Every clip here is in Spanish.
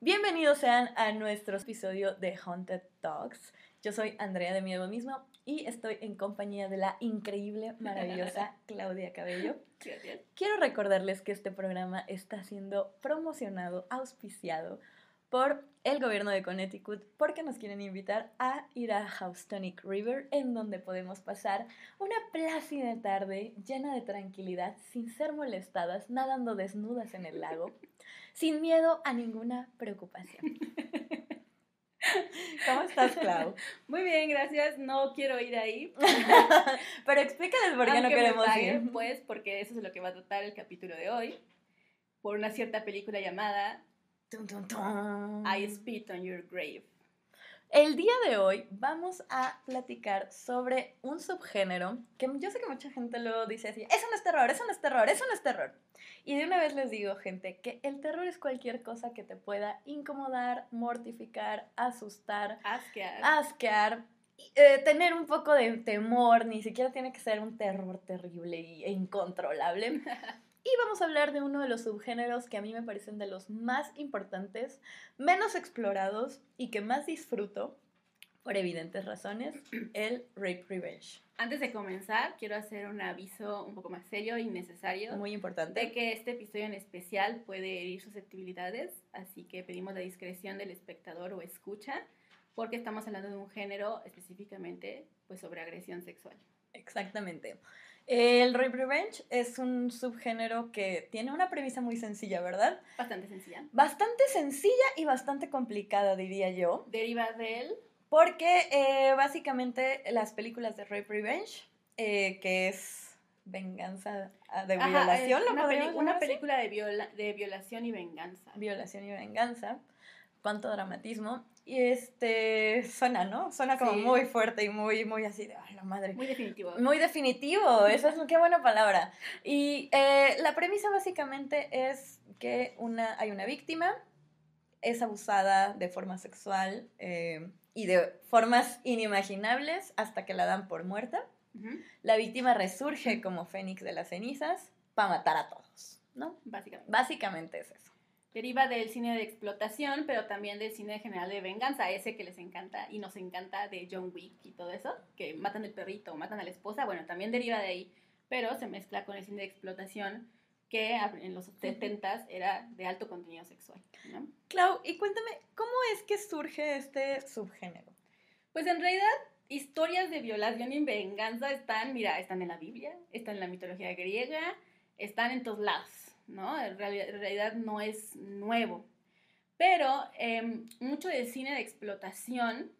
Bienvenidos sean a nuestro episodio de Haunted Dogs. Yo soy Andrea de Miedo Mismo y estoy en compañía de la increíble, maravillosa Claudia Cabello. Gracias. Quiero recordarles que este programa está siendo promocionado, auspiciado por el gobierno de Connecticut porque nos quieren invitar a ir a Houstonic River en donde podemos pasar una plácida tarde llena de tranquilidad sin ser molestadas nadando desnudas en el lago sin miedo a ninguna preocupación. ¿Cómo estás, Clau? Muy bien, gracias. No quiero ir ahí. Pero explícales por qué no Aunque queremos paguen, ir. Pues porque eso es lo que va a tratar el capítulo de hoy. Por una cierta película llamada Tum, tum, tum. I Spit on Your Grave. El día de hoy vamos a platicar sobre un subgénero que yo sé que mucha gente lo dice así, eso no es terror, eso no es terror, eso no es terror. Y de una vez les digo, gente, que el terror es cualquier cosa que te pueda incomodar, mortificar, asustar, Asquear. asquear, eh, tener un poco de temor, ni siquiera tiene que ser un terror terrible e incontrolable. Y vamos a hablar de uno de los subgéneros que a mí me parecen de los más importantes, menos explorados y que más disfruto, por evidentes razones, el rape revenge. Antes de comenzar, quiero hacer un aviso un poco más serio y necesario. Muy importante. de que este episodio en especial puede herir susceptibilidades, así que pedimos la discreción del espectador o escucha, porque estamos hablando de un género específicamente pues sobre agresión sexual. Exactamente. El rape revenge es un subgénero que tiene una premisa muy sencilla, ¿verdad? Bastante sencilla. Bastante sencilla y bastante complicada, diría yo. Deriva del Porque eh, básicamente las películas de Rape Revenge, eh, que es venganza ah, de violación, ¿lo una, una película de, viola- de violación y venganza. Violación y venganza. Cuánto dramatismo. Y este suena, ¿no? Suena como Sí. muy fuerte y muy, muy así de, ay, la madre. Muy definitivo. Muy definitivo, esa es qué buena palabra. Y eh, la premisa básicamente es que una, hay una víctima, es abusada de forma sexual eh, y de formas inimaginables hasta que la dan por muerta. La víctima resurge como fénix de las cenizas para matar a todos, ¿no? Básicamente. Básicamente es eso. Deriva del cine de explotación, pero también del cine general de venganza, ese que les encanta y nos encanta de John Wick y todo eso, que matan el perrito, matan a la esposa, bueno, también deriva de ahí, pero se mezcla con el cine de explotación que en los 70s era de alto contenido sexual. ¿no? Clau, y cuéntame, ¿cómo es que surge este subgénero? Pues en realidad, historias de violación y venganza están, mira, están en la Biblia, están en la mitología griega, están en todos lados, ¿no? En realidad, en realidad no es nuevo. Pero em, mucho del cine de explotación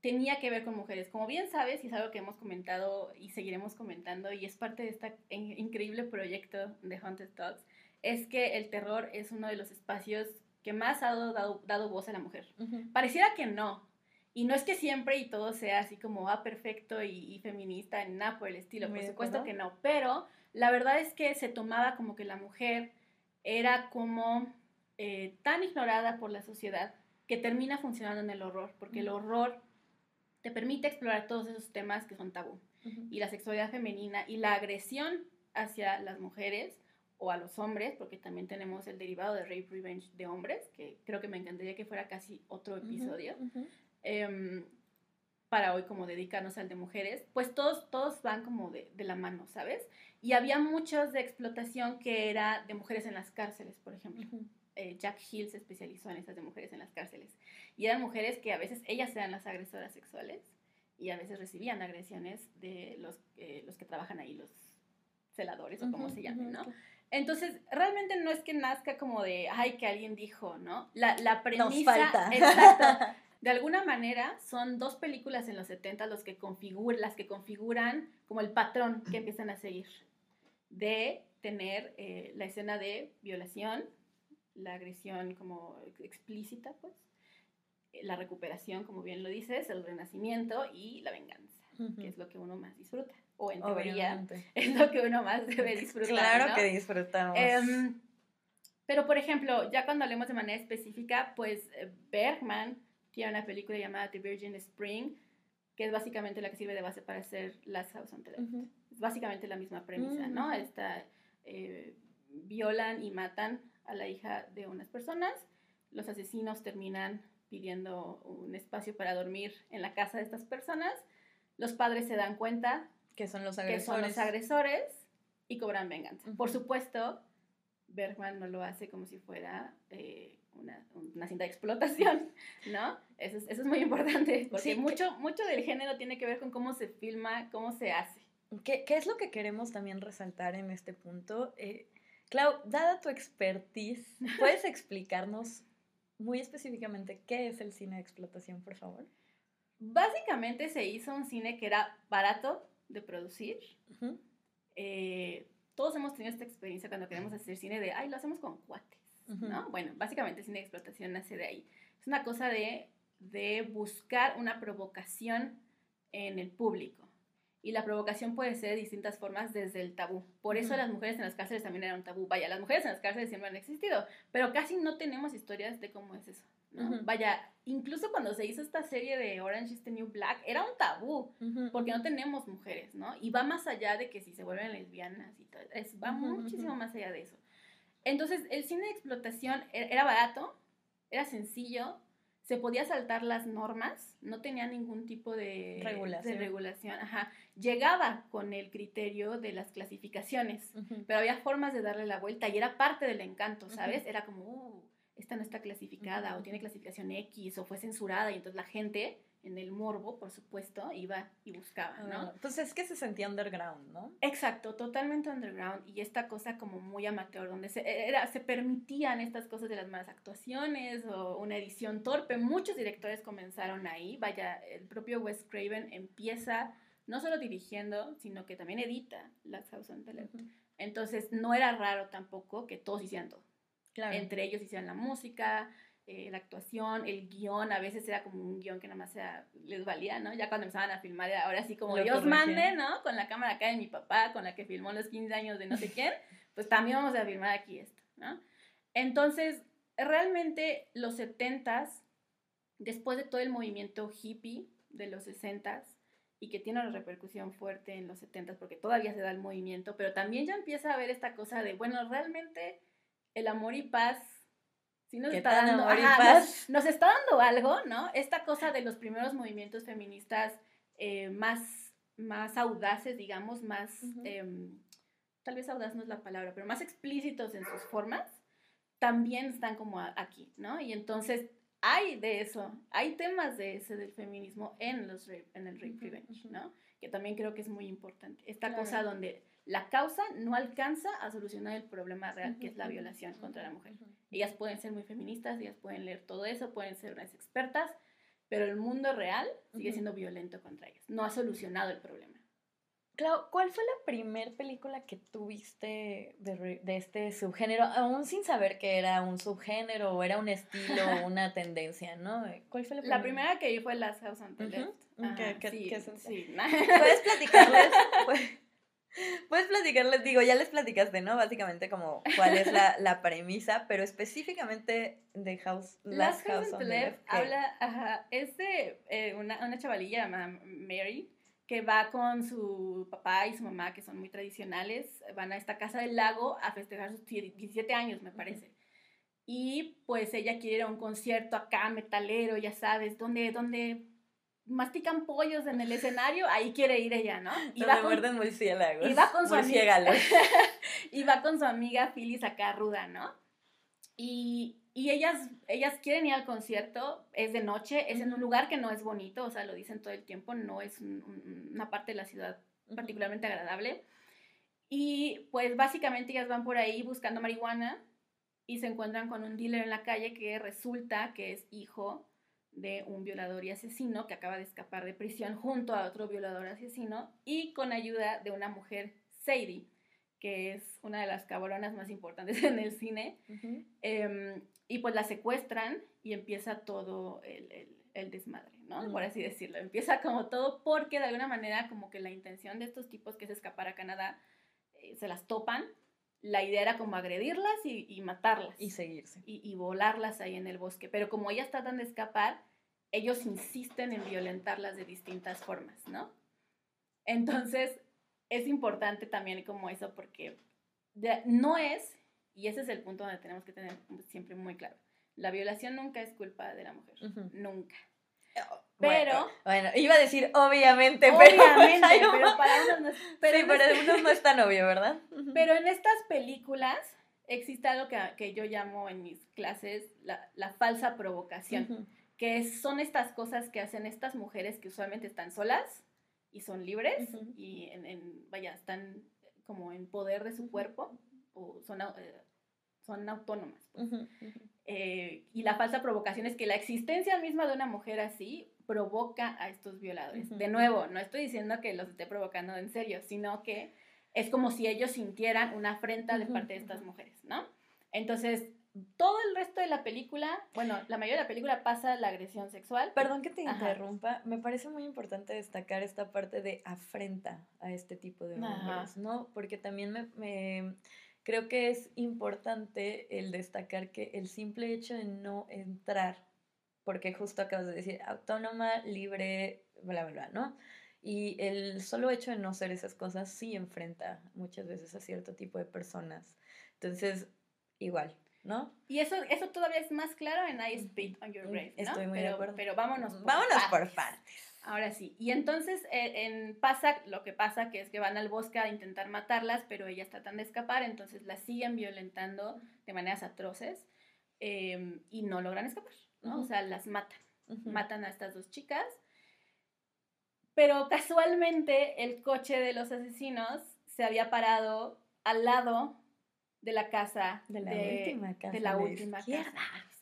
tenía que ver con mujeres. Como bien sabes, y es algo que hemos comentado y seguiremos comentando, y es parte de este increíble proyecto de Haunted Dogs, es que el terror es uno de los espacios que más ha dado, dado, dado voz a la mujer. Pareciera que no. Y no es que siempre y todo sea así como ah, perfecto y, y feminista, ni nada por el estilo, por supuesto que no. Pero la verdad es que se tomaba como que la mujer era como eh, tan ignorada por la sociedad que termina funcionando en el horror, porque el horror te permite explorar todos esos temas que son tabú. Y la sexualidad femenina y la agresión hacia las mujeres o a los hombres, porque también tenemos el derivado de rape revenge de hombres, que creo que me encantaría que fuera casi otro episodio em, para hoy como dedicarnos al de mujeres, pues todos, todos van como de, de la mano, ¿sabes? Y había muchos de explotación que era de mujeres en las cárceles, por ejemplo. Ujú. Eh, Jack Hill se especializó en esas de mujeres en las cárceles. Y eran mujeres que a veces ellas eran las agresoras sexuales y a veces recibían agresiones de los, eh, los que trabajan ahí, los celadores o como Ujú, se llamen, ¿no? ujú. Entonces, realmente no es que nazca como de, ay, que alguien dijo, ¿no? La, la premisa... Nos falta. Exacto. De alguna manera, son dos películas en los 70 los que configuran, las que configuran como el patrón que empiezan a seguir de tener eh, la escena de violación, la agresión como ex- explícita, pues, eh, la recuperación, como bien lo dices, el renacimiento y la venganza, que es lo que uno más disfruta. O en teoría, Obviamente. es lo que uno más debe disfrutar. Claro ¿no? que disfrutamos. Em, pero, por ejemplo, ya cuando hablemos de manera específica, pues eh, Bergman tiene una película llamada The Virgin Spring, que es básicamente la que sirve de base para hacer Last House on the Left. Ujú. Es básicamente la misma premisa, ¿no? Ujú. Esta, eh, violan y matan a la hija de unas personas, los asesinos terminan pidiendo un espacio para dormir en la casa de estas personas, los padres se dan cuenta que son los que agresores. son los agresores y cobran venganza. Por supuesto, Bergman no lo hace como si fuera eh, una, una cinta de explotación, ¿no? Eso es, eso es muy importante, porque Sí, mucho, mucho del género tiene que ver con cómo se filma, cómo se hace. ¿Qué, qué es lo que queremos también resaltar en este punto? Eh, Clau, dada tu expertise, ¿puedes explicarnos muy específicamente qué es el cine de explotación, por favor? Básicamente se hizo un cine que era barato de producir. Ujú. Eh, todos hemos tenido esta experiencia cuando queremos hacer cine de, ay, lo hacemos con cuates, Ujú. ¿no? Bueno, básicamente cine de explotación nace de ahí. Es una cosa de, de buscar una provocación en el público. Y la provocación puede ser de distintas formas desde el tabú. Por eso Ujú. las mujeres en las cárceles también eran un tabú. Vaya, las mujeres en las cárceles siempre han existido, pero casi no tenemos historias de cómo es eso. ¿no? Ujú. Vaya, incluso cuando se hizo esta serie de Orange is the New Black, era un tabú Ujú. porque no tenemos mujeres, ¿no? Y va más allá de que si se vuelven lesbianas y todo, es, va muchísimo más allá de eso. Entonces, el cine de explotación e- era barato, era sencillo, se podía saltar las normas, no tenía ningún tipo de Regulación. de regulación, ajá. Llegaba con el criterio de las clasificaciones, pero había formas de darle la vuelta y era parte del encanto. ¿sabes? Era como, uh, esta no está clasificada o tiene clasificación X o fue censurada y entonces la gente en el morbo, por supuesto, iba y buscaba, ¿no? Ah, Pues es que se sentía underground, ¿no? Exacto, totalmente underground y esta cosa como muy amateur, donde se, era, se permitían estas cosas de las malas actuaciones o una edición torpe. Muchos directores comenzaron ahí, vaya, el propio Wes Craven empieza no solo dirigiendo, sino que también edita Last House on the Left. Ujú. Entonces no era raro tampoco que todos hicieran todo. Claro. Entre ellos hicieron la música, eh, la actuación, el guion, a veces era como un guion que nada más era- les valía, ¿no? Ya cuando empezaban a filmar, ahora sí como Lo Dios mande, ¿no? Con la cámara acá de mi papá, con la que filmó los 15 años de no sé quién, pues también vamos a filmar aquí esto, ¿no? Entonces, realmente los 70s, después de todo el movimiento hippie de los 60s, y que tiene una repercusión fuerte en los 70s, porque todavía se da el movimiento, pero también ya empieza a haber esta cosa de, bueno, realmente el amor y paz sí nos ¿Qué está dando, ajá? Nos, nos está dando algo, ¿no? Esta cosa de los primeros movimientos feministas eh, más, más audaces, digamos, más, Ujú. em, tal vez audaz no es la palabra, pero más explícitos en sus formas, también están como aquí, ¿no? Y entonces hay de eso, hay temas de ese del feminismo en, los rape- en el rape revenge. ¿no? Que también creo que es muy importante. Esta Claro. cosa donde la causa no alcanza a solucionar el problema real que es la violación contra la mujer. Ellas pueden ser muy feministas, ellas pueden leer todo eso, pueden ser unas expertas, pero el mundo real sigue siendo violento contra ellas. No ha solucionado el problema. Clau, ¿cuál fue la primer película que tuviste de, de este subgénero, aún sin saber que era un subgénero o era un estilo o una tendencia, ¿no? ¿Cuál fue la primera? La primera que vi fue Last House on the. Left. ¿Qué- Ajá, qué- sí, qué sí. ¿Puedes platicarles? Puedes- Puedes platicarles, digo, ya les platicaste, ¿no? Básicamente como cuál es la, la premisa, pero específicamente de House, Last House on the Left habla, ajá, es de eh, una, una chavalilla llamada Mary que va con su papá y su mamá, que son muy tradicionales, van a esta casa del lago a festejar sus 17 años, me parece. Y pues ella quiere ir a un concierto acá, metalero, ya sabes, donde, donde mastican pollos en el escenario, ahí quiere ir ella, ¿no? Y Donde va con, muerden murciélagos. y va con su amiga. y va con su amiga Phyllis acá ruda, ¿no? Y, y ellas, ellas quieren ir al concierto, es de noche, es en un lugar que no es bonito, o sea, lo dicen todo el tiempo, no es un- un- una parte de la ciudad particularmente agradable. Y pues básicamente ellas van por ahí buscando marihuana y se encuentran con un dealer en la calle que resulta que es hijo de un violador y asesino que acaba de escapar de prisión junto a otro violador asesino y con ayuda de una mujer, Sadie, que es una de las cabronas más importantes en el cine. Y pues la secuestran y empieza todo el, el- el desmadre, ¿no? Por así decirlo. Empieza como todo porque de alguna manera como que la intención de estos tipos que es escapar a Canadá eh, se las topan. La idea era como agredirlas y, y matarlas. Y seguirse. y, y volarlas ahí en el bosque. Pero como ellas tratan de escapar, ellos insisten en violentarlas de distintas formas, ¿no? Entonces, es importante también como eso porque no es, y ese es el punto donde tenemos que tener siempre muy claro, La violación nunca es culpa de la mujer, nunca. Pero. Bueno, iba a decir obviamente, pero. Obviamente, pero para unos no es. Pero sí, para unos no es tan obvio, ¿verdad? Pero en estas películas existe algo que, que yo llamo en mis clases la, la falsa provocación, que son estas cosas que hacen estas mujeres que usualmente están solas y son libres y en, en, vaya, están como en poder de su cuerpo o son, eh, son autónomas. Pues. Eh, y la falsa provocación es que la existencia misma de una mujer así provoca a estos violadores. De nuevo, no estoy diciendo que los esté provocando en serio, sino que es como si ellos sintieran una afrenta de parte de estas mujeres, ¿no? Entonces, todo el resto de la película, bueno, la mayoría de la película pasa la agresión sexual. Perdón que te interrumpa, me parece muy importante destacar esta parte de afrenta a este tipo de mujeres, ¿no? Porque también me, creo que es importante el destacar que el simple hecho de no entrar porque justo acabas de decir autónoma, libre, bla, bla, bla, ¿no? Y el solo hecho de no ser esas cosas sí enfrenta muchas veces a cierto tipo de personas. Entonces, igual, ¿no? Y eso, eso todavía es más claro en I Spit on Your Grave, ¿no? Estoy muy pero, de acuerdo. Pero vámonos por Vámonos por partes. Ahora sí. Y entonces eh, en, pasa lo que pasa, que es que van al bosque a intentar matarlas, pero ellas tratan de escapar, entonces las siguen violentando de maneras atroces eh, y no logran escapar. ¿no? O sea, las matan. Matan a estas dos chicas. Pero casualmente el coche de los asesinos se había parado al lado de la casa de la última casa. De la última izquierda. casa.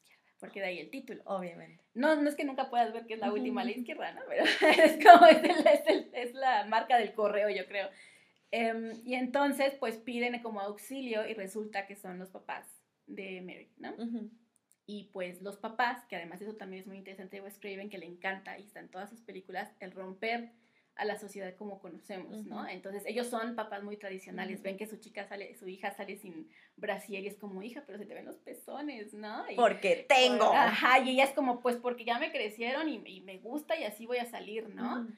Porque de ahí el título. Obviamente. No, no es que nunca puedas ver que es la última a la izquierda, ¿no? Pero es como, es, la marca del correo, yo creo. Em, y entonces, pues piden como auxilio y resulta que son los papás de Mary, ¿no? Y pues los papás, que además eso también es muy interesante Craven, que le encanta y está en todas sus películas, el romper a la sociedad como conocemos, ¿no? Entonces ellos son papás muy tradicionales, ven que su chica sale, su hija sale sin brasier y es como hija, pero se te ven los pezones, ¿no? porque tengo. ajá, y ella es como, pues porque ya me crecieron y, me gusta y así voy a salir, ¿no?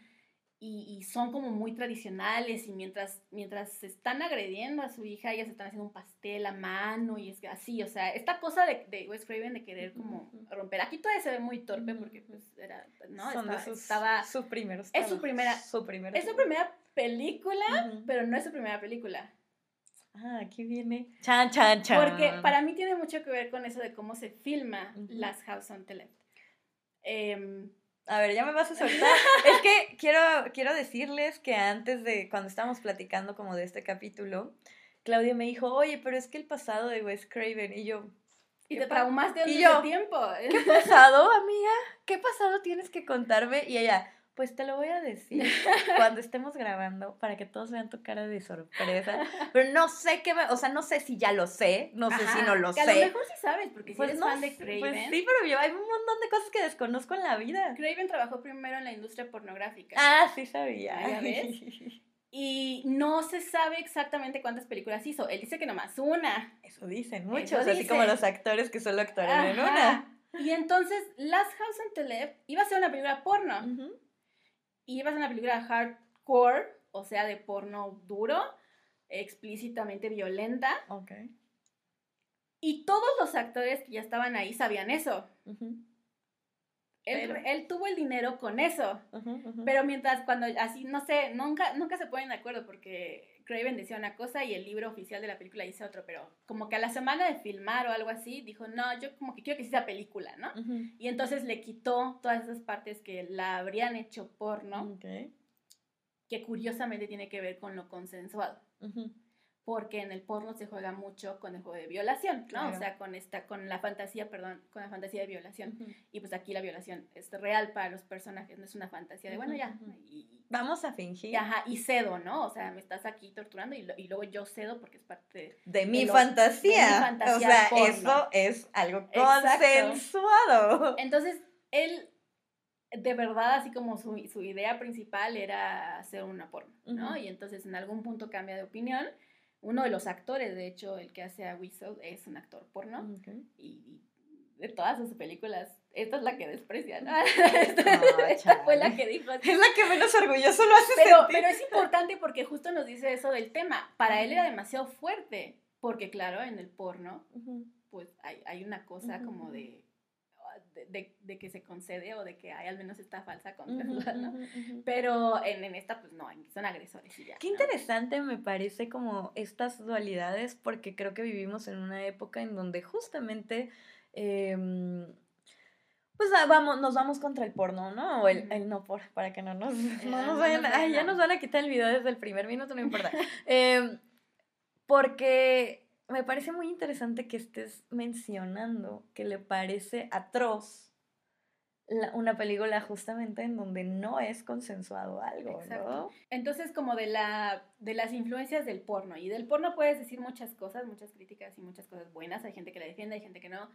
Y, son como muy tradicionales y mientras, mientras se están agrediendo a su hija, ellas están haciendo un pastel a mano y es así, o sea, esta cosa de, de Wes Craven de querer como romper, aquí todavía se ve muy torpe porque pues era, ¿no? estaba, su primero, es su primera, su primera, es su primera película, pero no es su primera película. Ah, aquí viene. Chan, chan, chan. Porque para mí tiene mucho que ver con eso de cómo se filma las House on Television. Eh, a ver, ya me vas a soltar. es que quiero, quiero decirles que antes de, cuando estábamos platicando como de este capítulo, Claudia me dijo, oye, pero es que el pasado de Wes Craven, y yo... Y te traumaste un yo, tiempo. ¿Qué pasado, amiga? ¿Qué pasado tienes que contarme? Y ella, pues te lo voy a decir cuando estemos grabando para que todos vean tu cara de sorpresa. Pero no sé qué, me, o sea, no sé si ya lo sé, no sé si no lo sé. A lo mejor sí sabes, porque si pues eres fan de Craven. Pues sí, pero yo hay un montón de cosas que desconozco en la vida. Craven trabajó primero en la industria pornográfica. Ah, sí sabía. ¿Ya ves? Y no se sabe exactamente cuántas películas hizo. Él dice que nomás una. Eso dicen muchos, así como los actores que solo actuaron en una. Y entonces, Last House on Tele iba a ser una película porno y ibas a una película hardcore, o sea, de porno duro, explícitamente violenta. Ok. Y todos los actores que ya estaban ahí sabían eso. él, tuvo el dinero con eso. Pero mientras cuando así, no sé, nunca, nunca se ponen de acuerdo porque Craven decía una cosa y el libro oficial de la película dice otro, pero como que a la semana de filmar o algo así, dijo, no, yo como que quiero que sea película, ¿no? Y entonces le quitó todas esas partes que la habrían hecho porno, que curiosamente tiene que ver con lo consensuado porque en el porno se juega mucho con el juego de violación, ¿no? O sea, con esta, con la fantasía, perdón, con la fantasía de violación. Y pues aquí la violación es real para los personajes, no es una fantasía de, bueno, ya. Vamos a fingir. Ajá, y cedo, ¿no? O sea, me estás aquí torturando y, y luego yo cedo porque es parte de, mi, fantasía. de mi fantasía. O sea, eso es algo consensuado. Entonces, él de verdad, así como su, su, idea principal era hacer una porno, ¿no? Y entonces en algún punto cambia de opinión uno de los actores, de hecho, el que hace a Whistle, es un actor porno. Y, de todas sus películas, esta es la que desprecia, ¿no? esta, fue la que dijo. Es la que menos orgulloso lo hace pero, sentir. Pero es importante porque justo nos dice eso del tema. Para él era demasiado fuerte, porque claro, en el porno, pues hay, hay una cosa como de de, de, que se concede o de que hay al menos esta falsa concesión, ¿no? Pero en, en, esta, pues no, son agresores y ya. Qué interesante me parece como estas dualidades, porque creo que vivimos en una época en donde justamente... Eh, pues vamos, nos vamos contra el porno, ¿no? O el, el no por, para que no nos, no nos vayan, ay, ya nos van a quitar el video desde el primer minuto, no importa. eh, porque me parece muy interesante que estés mencionando que le parece atroz una película justamente en donde no es consensuado algo, Exacto. Entonces, como de, la, de las influencias del porno, y del porno puedes decir muchas cosas, muchas críticas y muchas cosas buenas, hay gente que la defiende, hay gente que no,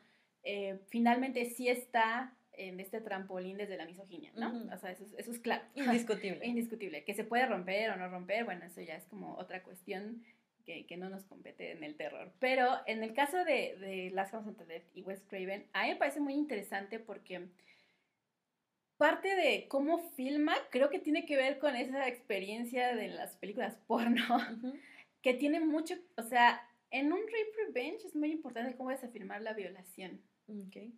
eh, finalmente sí está en este trampolín desde la misoginia, ¿no? O sea, eso, eso, es claro. Indiscutible. Indiscutible. Que se puede romper o no romper, bueno, eso ya es como otra cuestión que, que no nos compete en el terror. Pero en el caso de, de Last House on the Left y Wes Craven, a mí me parece muy interesante porque parte de cómo filma creo que tiene que ver con esa experiencia de las películas porno, que tiene mucho, o sea, en un rape revenge es muy importante cómo vas a filmar la violación. Okay.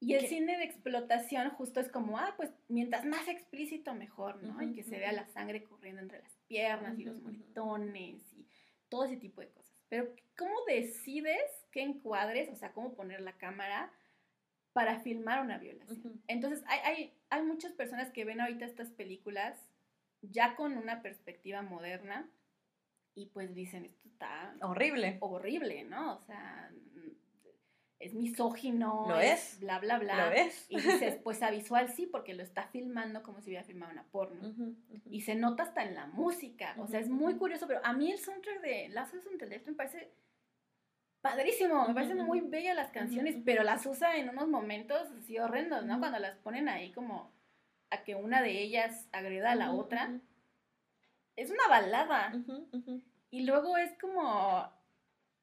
Y el cine de explotación justo es como, ah, pues mientras más explícito mejor, ¿no? y que se vea la sangre corriendo entre las piernas y los moretones y todo ese tipo de cosas. Pero ¿cómo decides qué encuadres, o sea, cómo poner la cámara para filmar una violación? Entonces, hay, hay, hay muchas personas que ven ahorita estas películas ya con una perspectiva moderna y pues dicen, esto está horrible. Horrible, ¿no? O sea, es misógino, ¿Lo es? bla, bla, bla. ¿Lo es? Y dices, pues a visual sí, porque lo está filmando como si hubiera filmado una porno. Y se nota hasta en la música. O sea, es muy curioso, pero a mí el soundtrack de Last of Us me parece padrísimo. Me parecen muy bellas las canciones, pero las usa en unos momentos así horrendos, ¿no? Cuando las ponen ahí como a que una de ellas agreda a la otra. Es una balada. Y luego es como...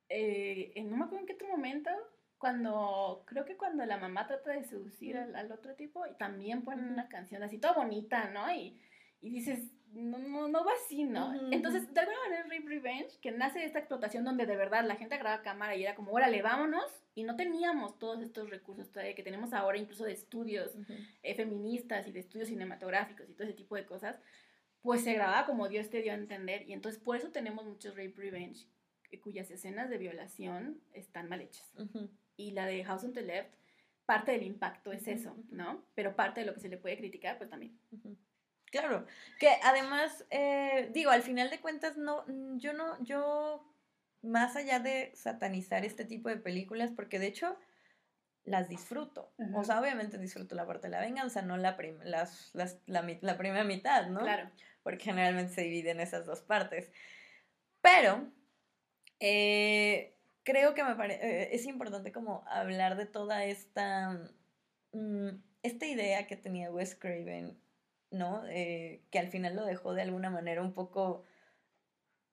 Eh, no me acuerdo en qué otro momento cuando, creo que cuando la mamá trata de seducir al, otro tipo, y también ponen una canción así toda bonita, ¿no? Y, y dices, no, no, no va así, ¿no? Entonces, de alguna manera, Rape Revenge, que nace de esta explotación donde de verdad la gente agarraba cámara y era como, órale, vámonos, y no teníamos todos estos recursos todavía que tenemos ahora, incluso de estudios eh, feministas y de estudios cinematográficos y todo ese tipo de cosas, pues se grababa como Dios te dio a entender, y entonces por eso tenemos muchos Rape Revenge, eh, cuyas escenas de violación están mal hechas y la de House on the Left, parte del impacto es eso, ¿no? Pero parte de lo que se le puede criticar, pues también. Claro, que además, eh, digo, al final de cuentas, no, yo no, yo, más allá de satanizar este tipo de películas, porque de hecho las disfruto. O sea, obviamente disfruto la parte de la venganza, no la, las, las, la, la primera mitad, ¿no? Claro. Porque generalmente se divide en esas dos partes. Pero, eh, creo que me eh, es importante como hablar de toda esta, mm, esta idea que tenía Wes Craven, ¿no? Eh, que al final lo dejó de alguna manera un poco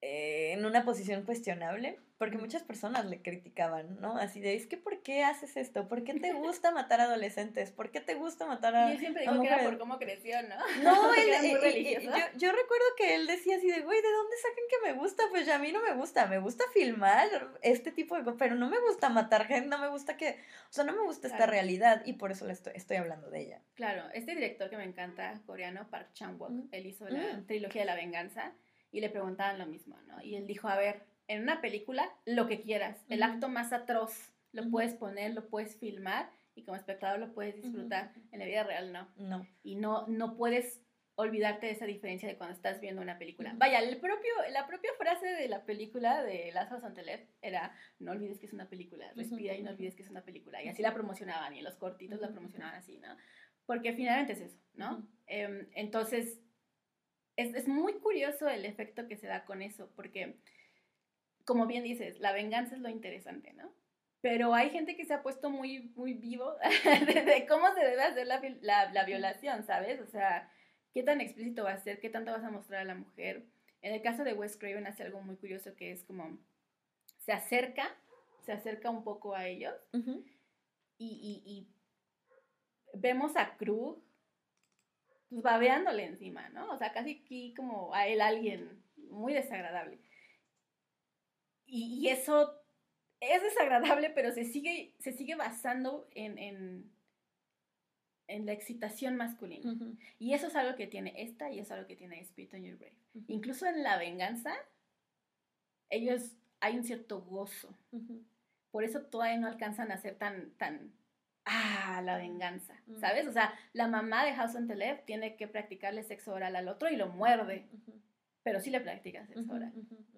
eh, en una posición cuestionable, porque muchas personas le criticaban, ¿no? Así de, es que ¿por qué haces esto? ¿Por qué te gusta matar adolescentes? ¿Por qué te gusta matar a... Yo siempre digo que era por cómo creció, ¿no? No, él, eh, yo, yo, recuerdo que él decía así de, güey, ¿de dónde sacan que me gusta? Pues ya a mí no me gusta, me gusta filmar este tipo de cosas, pero no me gusta matar gente, no me gusta que, o sea, no me gusta esta realidad y por eso le estoy, estoy hablando de ella. Claro, este director que me encanta, coreano, Park Chan-wook, él hizo la mm. trilogía de la venganza y le preguntaban lo mismo, ¿no? Y él dijo, a ver, en una película, lo que quieras, el acto más atroz, lo puedes poner, lo puedes filmar y como espectador lo puedes disfrutar. En la vida real no. No. Y no, no puedes olvidarte de esa diferencia de cuando estás viendo una película. Vaya, el propio, la propia frase de la película de Lázaro Santelet era, no olvides que es una película, respira y no olvides que es una película. Y así la promocionaban y en los cortitos la promocionaban así, ¿no? Porque finalmente es eso, ¿no? Em, entonces, es, es, muy curioso el efecto que se da con eso, porque, como bien dices, la venganza es lo interesante, ¿no? Pero hay gente que se ha puesto muy, muy vivo de, cómo se debe hacer la, la, la, violación, ¿sabes? O sea, qué tan explícito va a ser, qué tanto vas a mostrar a la mujer. En el caso de Wes Craven hace algo muy curioso que es como, se acerca, se acerca un poco a ellos y, y, y vemos a Krug pues babeándole encima, ¿no? O sea, casi aquí como a él alguien muy desagradable. Y, eso es desagradable, pero se sigue, se sigue basando en, en, en la excitación masculina. Y eso es algo que tiene esta y eso es algo que tiene Spirit on Your Grave. Incluso en la venganza, ellos hay un cierto gozo. Por eso todavía no alcanzan a ser tan, tan, ah, la venganza, ¿sabes? O sea, la mamá de House on the Left tiene que practicarle sexo oral al otro y lo muerde, pero sí le practica sexo oral.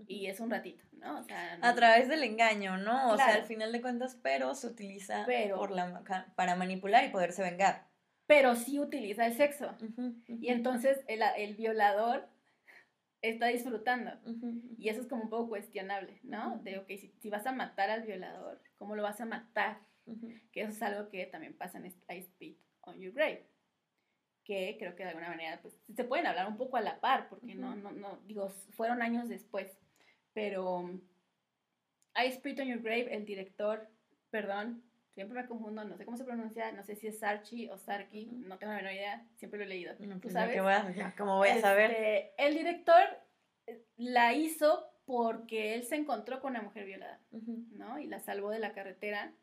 Y es un ratito, ¿no? O sea, A través del engaño, ¿no? O sea, al final de cuentas, pero se utiliza por la, para manipular y poderse vengar. Pero sí utiliza el sexo. Y entonces el, el violador está disfrutando. Y eso es como un poco cuestionable, ¿no? De, ok, si, vas a matar al violador, ¿cómo lo vas a matar? Que eso es algo que también pasa en I Spit on Your Grave. Que creo que de alguna manera, pues, se pueden hablar un poco a la par, porque no, no, no, digo, fueron años después. Pero I Spit on Your Grave, el director, perdón, siempre me confundo, no sé cómo se pronuncia, no sé si es Sarchi o Sarki, no tengo la menor idea, siempre lo he leído. ¿Tú pues sabes? Voy a, ¿Cómo voy a saber? Este, el director eh, la hizo porque él se encontró con una mujer violada, ¿no? Y la salvó de la carretera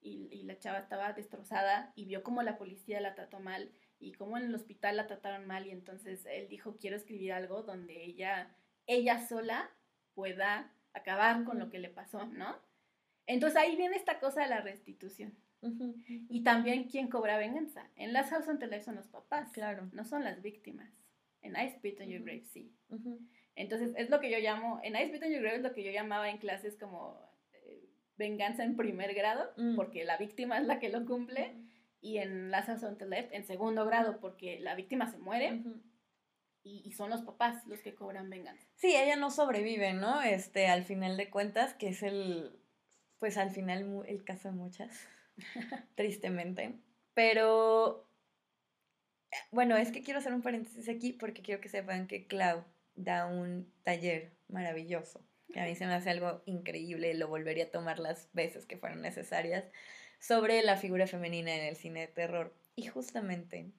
y, y, la chava estaba destrozada y vio cómo la policía la trató mal y cómo en el hospital la trataron mal y entonces él dijo, quiero escribir algo donde ella, ella sola pueda acabar con lo que le pasó, ¿no? Entonces ahí viene esta cosa de la restitución. Y también quién cobra venganza. En las House on son los papás. Claro. No son las víctimas. En I Spit on Your Grave sí. Entonces es lo que yo llamo, en I Spit on Your Grave es lo que yo llamaba en clases como eh, venganza en primer grado, mm. porque la víctima es la que lo cumple. Y en las House on Left en segundo grado, porque la víctima se muere. Y, y, son los papás los que cobran venganza. Sí, ella no sobrevive, ¿no? Este, al final de cuentas, que es el, pues al final el caso de muchas, tristemente. Pero, bueno, es que quiero hacer un paréntesis aquí porque quiero que sepan que Clau da un taller maravilloso, que a mí se me hace algo increíble, lo volvería a tomar las veces que fueran necesarias, sobre la figura femenina en el cine de terror. Y justamente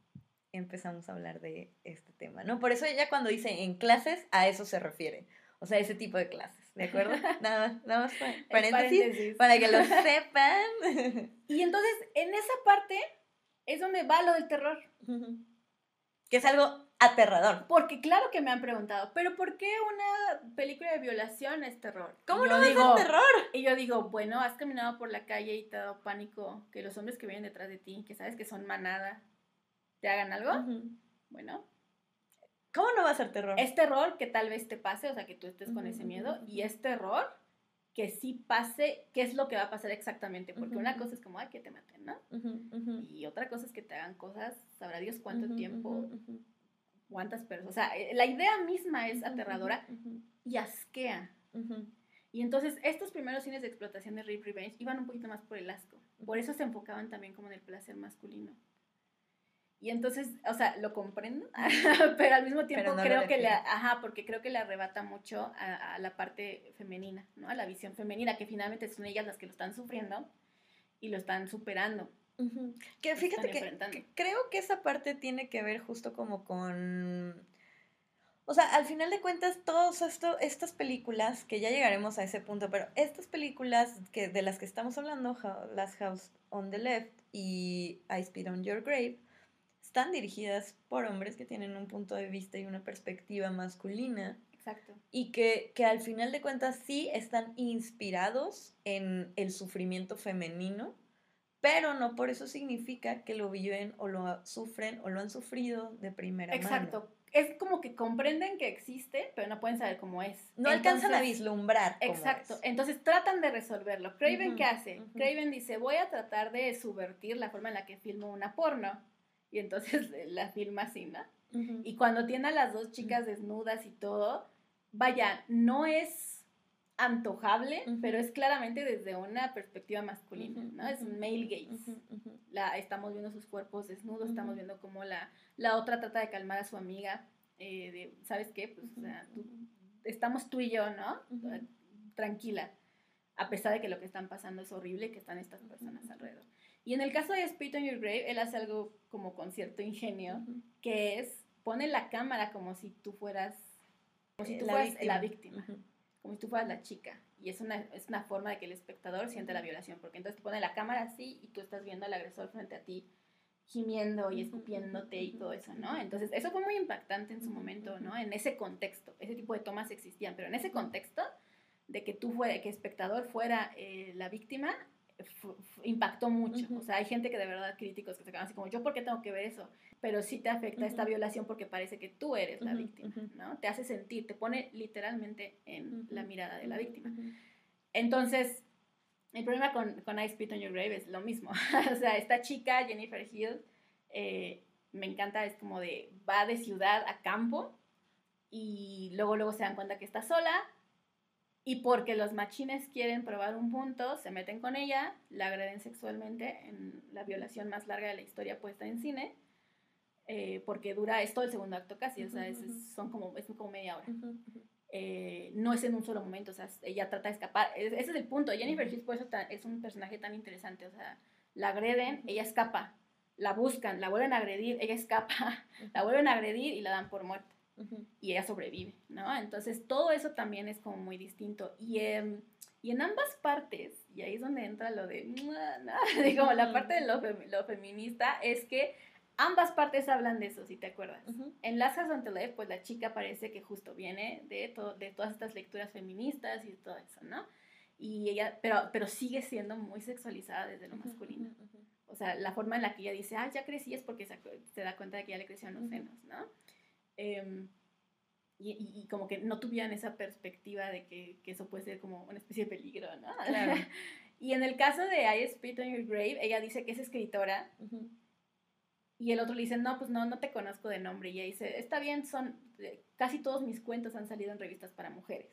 empezamos a hablar de este tema, ¿no? Por eso ella cuando dice en clases, a eso se refiere. O sea, ese tipo de clases. ¿De acuerdo? Nada, nada más paréntesis, para que lo sepan. Y entonces, en esa parte es donde va lo del terror. Que es algo aterrador. Porque claro que me han preguntado, pero ¿por qué una película de violación es terror? ¿Cómo no es terror? Y yo digo, bueno, has caminado por la calle y te ha dado pánico que los hombres que vienen detrás de ti, que sabes que son manada, te hagan algo. Bueno, ¿Cómo no va a ser terror? Es terror que tal vez te pase, o sea, que tú estés con ese miedo, y es terror que sí pase, qué es lo que va a pasar exactamente, porque una cosa es como, ay, que te maten, ¿no? Y otra cosa es que te hagan cosas, sabrá Dios cuánto tiempo, cuántas personas, o sea, eh, la idea misma es aterradora y asquea. Y entonces estos primeros cines de explotación de Rape Revenge iban un poquito más por el asco, por eso se enfocaban también como en el placer masculino. Y entonces, o sea, lo comprendo, pero al mismo tiempo creo que le, ajá, porque creo que le arrebata mucho a, la parte femenina, ¿no? A la visión femenina, que finalmente son ellas las que lo están sufriendo y lo están superando. Que fíjate que, creo que esa parte tiene que ver justo como con... O sea, al final de cuentas, todas estas películas, que ya llegaremos a ese punto, pero estas películas que, de las que estamos hablando, Last House on the Left y I Speed on Your Grave, están dirigidas por hombres que tienen un punto de vista y una perspectiva masculina. Exacto. Y que, al final de cuentas sí están inspirados en el sufrimiento femenino, pero no por eso significa que lo viven o lo sufren o lo han sufrido de primera mano. Exacto. Es como que comprenden que existe, pero no pueden saber cómo es. No alcanzan a vislumbrar. Cómo exacto. Entonces tratan de resolverlo. Craven, ¿qué hace? Craven dice, voy a tratar de subvertir la forma en la que filmo una porno. Y entonces la filma así, ¿no? Y cuando tiene a las dos chicas desnudas y todo, vaya, no es antojable, pero es claramente desde una perspectiva masculina, ¿no? Es male gaze. La, estamos viendo sus cuerpos desnudos, estamos viendo cómo la, la otra trata de calmar a su amiga, eh, de, ¿sabes qué? Pues, o sea, estamos tú y yo, ¿no? Tranquila, a pesar de que lo que están pasando es horrible, que están estas personas alrededor. Y en el caso de Spit on Your Grave, él hace algo como con cierto ingenio, que es, pone la cámara como si tú fueras, como si tú la fueras víctima. la víctima, como si tú fueras la chica. Y es una, es una forma de que el espectador siente la violación, porque entonces te pone la cámara así y tú estás viendo al agresor frente a ti. gimiendo y escupiéndote y todo eso, ¿no? Entonces, eso fue muy impactante en su momento, ¿no? En ese contexto, ese tipo de tomas existían, pero en ese contexto de que tú fuera, que espectador fuera eh, la víctima, impactó mucho. O sea, hay gente que de verdad, críticos, que se quedan así como, ¿yo por qué tengo que ver eso? Pero sí te afecta esta violación porque parece que tú eres la víctima, ¿no? Te hace sentir, te pone literalmente en la mirada de la víctima. Entonces, el problema con, con I Spit on Your Grave es lo mismo. o sea, esta chica, Jennifer Hill, eh, me encanta, es como de, va de ciudad a campo y luego, luego se dan cuenta que está sola y porque los machines quieren probar un punto, se meten con ella, la agreden sexualmente en la violación más larga de la historia puesta en cine, eh, porque dura, es todo el segundo acto casi, o sea, es, son como, es como media hora. Eh, no es en un solo momento, o sea, ella trata de escapar. Ese es el punto. Jennifer Hughes por eso es un personaje tan interesante, o sea, la agreden, ella escapa, la buscan, la vuelven a agredir, ella escapa, la vuelven a agredir y la dan por muerta. Y ella sobrevive, ¿no? Entonces todo eso también es como muy distinto. Y, em, y en ambas partes, y ahí es donde entra lo de, como la parte de lo, lo feminista, es que ambas partes hablan de eso, si te acuerdas. En Last House on the pues la chica parece que justo viene de, de todas estas lecturas feministas y todo eso, ¿no? Y ella, pero, pero sigue siendo muy sexualizada desde lo masculino. O sea, la forma en la que ella dice, ah, ya crecí es porque se, da cuenta de que ya le crecieron los senos, ¿no? Em, y, y, como que no tuvieran esa perspectiva de que, que, eso puede ser como una especie de peligro, ¿no? Claro. y en el caso de I Spit on Your Grave, ella dice que es escritora y el otro le dice, no, pues no, no te conozco de nombre. Y ella dice, está bien, son, eh, casi todos mis cuentos han salido en revistas para mujeres.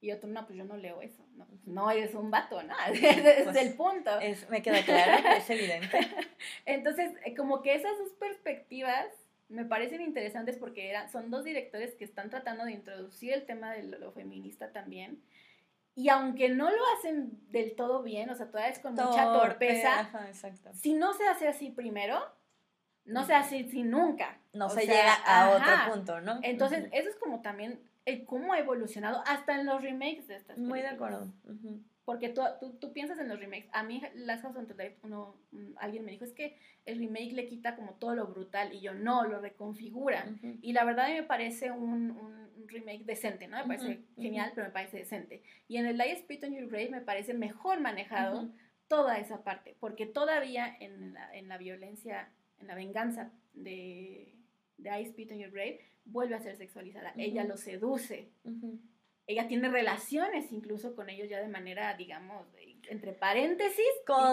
Y otro, no, pues yo no leo eso. No, pues no eres un vato, ¿no? Ese es pues el punto. Es, me queda claro, es evidente. Entonces, eh, como que esas dos perspectivas me parecen interesantes porque eran, son dos directores que están tratando de introducir el tema de lo, feminista también. Y aunque no lo hacen del todo bien, o sea, todavía es con mucha torpeza, si no se hace así primero, no se hace así nunca. No se llega a otro punto, ¿no? Entonces, eso es como también el cómo ha evolucionado hasta en los remakes de estas Muy de acuerdo. Porque tú, tú, piensas en los remakes. A mí, Last House on the Left, uno, alguien me dijo, es que el remake le quita como todo lo brutal. Y yo, no, lo reconfigura. Y la verdad a mí me parece un, un, remake decente, ¿no? Me parece genial, pero me parece decente. Y en el Light Spit on Your Grave me parece mejor manejado toda esa parte. Porque todavía en la, en la violencia en la venganza de, de I Spit on Your Grave, vuelve a ser sexualizada. Ella lo seduce. Ella tiene relaciones incluso con ellos ya de manera, digamos, entre paréntesis,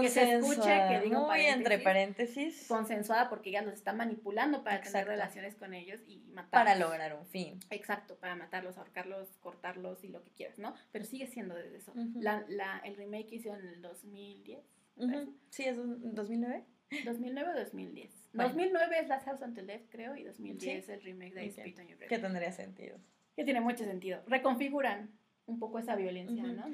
que se escuche que digo entre paréntesis. Consensuada porque ella los está manipulando para tener relaciones con ellos y matarlos. Para lograr un fin. Exacto, para matarlos, ahorcarlos, cortarlos y lo que quieras, ¿no? Pero sigue siendo desde eso. la, la, el remake hizo en el 2010. Sí, es 2009. 2009 o 2010. 2009 es Last House on the Left, creo, y 2010 es el remake de okay. on Your Que tendría sentido. Que tiene mucho sentido. Reconfiguran un poco esa violencia, ¿no?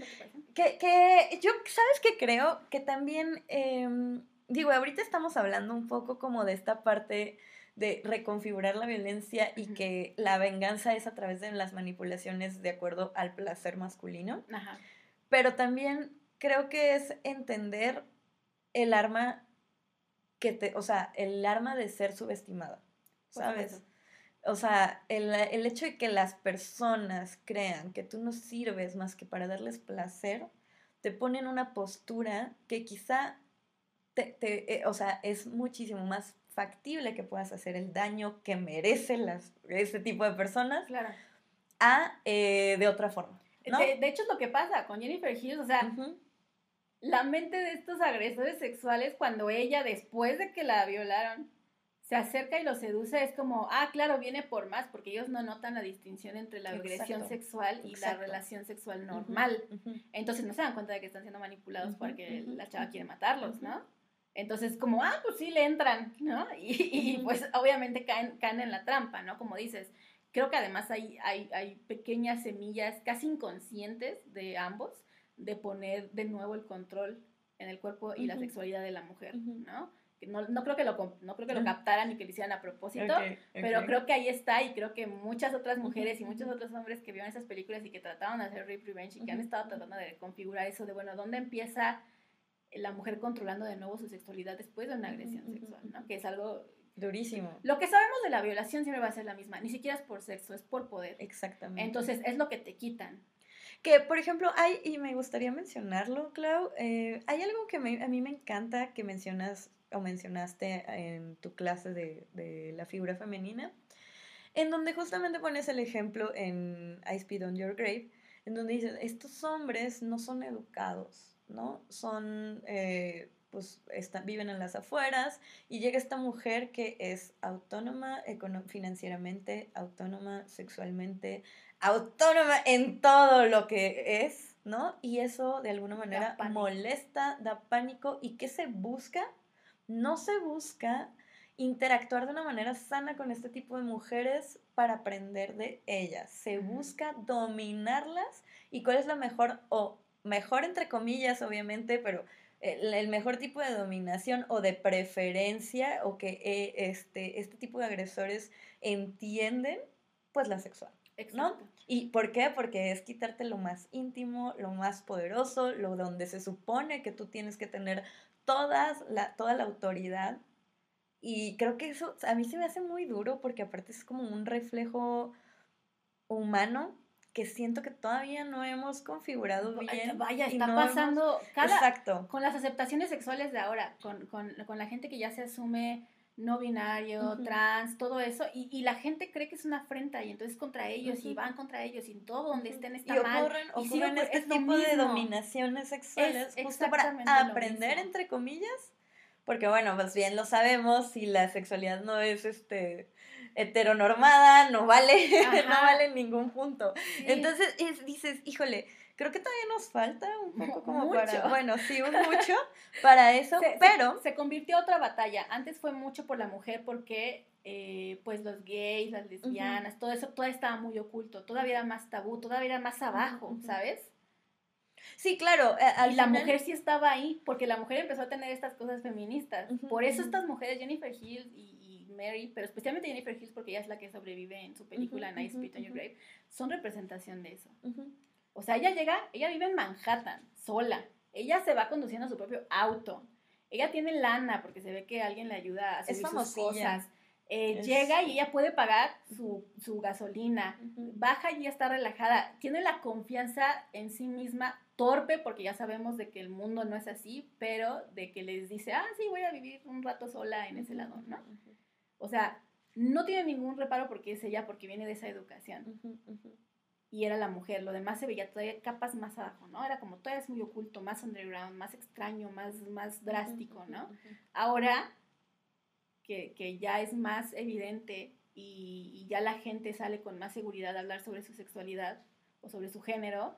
Que, que yo, ¿sabes qué creo? Que también, em, digo, ahorita estamos hablando un poco como de esta parte de reconfigurar la violencia y que la venganza es a través de las manipulaciones de acuerdo al placer masculino. Ajá. Pero también creo que es entender el arma que te, o sea, el arma de ser subestimada, ¿sabes? O sea, el, hecho de que las personas crean que tú no sirves más que para darles placer, te pone en una postura que quizá, te, eh, o sea, es muchísimo más factible que puedas hacer el daño que merecen las, ese tipo de personas a eh, de otra forma. De, hecho, es lo que pasa con Jennifer Hughes, o sea, la mente de estos agresores sexuales cuando ella, después de que la violaron, se acerca y lo seduce, es como, ah, claro, viene por más, porque ellos no notan la distinción entre la agresión sexual y la relación sexual normal. Entonces no se dan cuenta de que están siendo manipulados porque la chava quiere matarlos, ¿no? Entonces, como, ah, pues sí le entran, ¿no? Y, pues obviamente caen, caen en la trampa, ¿no? Como dices, creo que además hay, hay, hay pequeñas semillas casi inconscientes de ambos de poner de nuevo el control en el cuerpo y la sexualidad de la mujer, ¿no? No, no, creo que lo, no creo que lo captaran ni que lo hicieran a propósito, pero creo que ahí está y creo que muchas otras mujeres y muchos otros hombres que vieron esas películas y que trataban de hacer rape revenge y que han estado tratando de configurar eso de, bueno, ¿dónde empieza la mujer controlando de nuevo su sexualidad después de una agresión sexual, ¿no? Que es algo... Durísimo. Lo que sabemos de la violación siempre va a ser la misma, ni siquiera es por sexo, es por poder. Exactamente. Entonces es lo que te quitan. Que, por ejemplo, hay, y me gustaría mencionarlo, Clau, eh, hay algo que a mí me encanta que mencionas o mencionaste en tu clase de, de, la figura femenina, en donde justamente pones el ejemplo en I Speed on Your Grave, en donde dices, estos hombres no son educados, ¿no? Son, eh, pues, están, viven en las afueras y llega esta mujer que es autónoma financieramente, autónoma sexualmente, autónoma en todo lo que es, ¿no? Y eso de alguna manera molesta, da pánico. ¿Y qué se busca? No se busca interactuar de una manera sana con este tipo de mujeres para aprender de ellas. Se busca dominarlas y cuál es la mejor, o mejor entre comillas, obviamente, pero el, mejor tipo de dominación o de preferencia o que eh, este, este tipo de agresores entienden, pues la sexual. ¿no? ¿Y por qué? Porque es quitarte lo más íntimo, lo más poderoso, lo donde se supone que tú tienes que tener todas la, toda la autoridad. Y creo que eso a mí se me hace muy duro porque aparte es como un reflejo humano que siento que todavía no hemos configurado bien. Vaya, está pasando Exacto. con las aceptaciones sexuales de ahora, con, con, con la gente que ya se asume no binario, trans, todo eso, y, y, la gente cree que es una afrenta y entonces contra ellos y van contra ellos y todo donde estén está y ocurren, mal. Ocurren este tipo de dominaciones sexuales justo para aprender, entre comillas, porque bueno, pues bien lo sabemos, si la sexualidad no es este heteronormada, no vale, no vale en ningún punto. Entonces dices, híjole, Creo que todavía nos falta un poco como mucho. para, bueno, sí, un mucho para eso, pero... Se, convirtió otra batalla. Antes fue mucho por la mujer porque, eh, pues, los gays, las lesbianas, todo eso, todavía estaba muy oculto, todavía era más tabú, todavía era más abajo, ¿sabes? Sí, claro. Y la mujer sí estaba ahí, porque la mujer empezó a tener estas cosas feministas. Por eso estas mujeres, Jennifer Hills y, Mary, pero especialmente Jennifer Hills, porque ella es la que sobrevive en su película Nice Spit on Your Grave, son representación de eso. O sea, ella llega, ella vive en Manhattan, sola. Ella se va conduciendo su propio auto. Ella tiene lana porque se ve que alguien le ayuda a subir sus cosas. Eh, llega y ella puede pagar su, gasolina. Baja y ya está relajada. Tiene la confianza en sí misma, torpe, porque ya sabemos de que el mundo no es así, pero de que les dice, ah, sí, voy a vivir un rato sola en ese lado, ¿no? O sea, no tiene ningún reparo porque es ella, porque viene de esa educación y era la mujer. Lo demás se veía todavía capas más abajo, ¿no? Era como todavía es muy oculto, más underground, más extraño, más, más drástico, ¿no? Ahora que, que, ya es más evidente y, y, ya la gente sale con más seguridad a hablar sobre su sexualidad o sobre su género,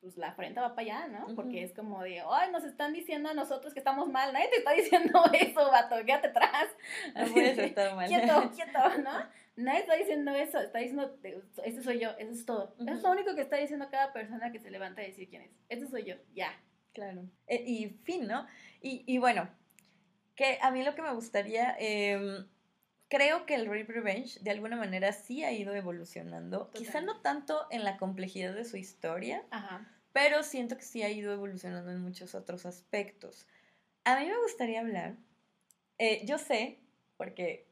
pues la frente va para allá, ¿no? Porque es como de, ay, nos están diciendo a nosotros que estamos mal, nadie te está diciendo eso, vato, quédate atrás. No puedes estar mal. quieto, quieto, ¿no? Nadie está diciendo eso, está diciendo, este soy yo, eso es todo. Eso es lo único que está diciendo cada persona que se levanta a decir quién es. Este soy yo, ya. Claro. E, y fin, ¿no? Y, y, bueno, que a mí lo que me gustaría, eh, creo que el Rape Revenge de alguna manera sí ha ido evolucionando. Quizá no tanto en la complejidad de su historia, pero siento que sí ha ido evolucionando en muchos otros aspectos. A mí me gustaría hablar, eh, yo sé, porque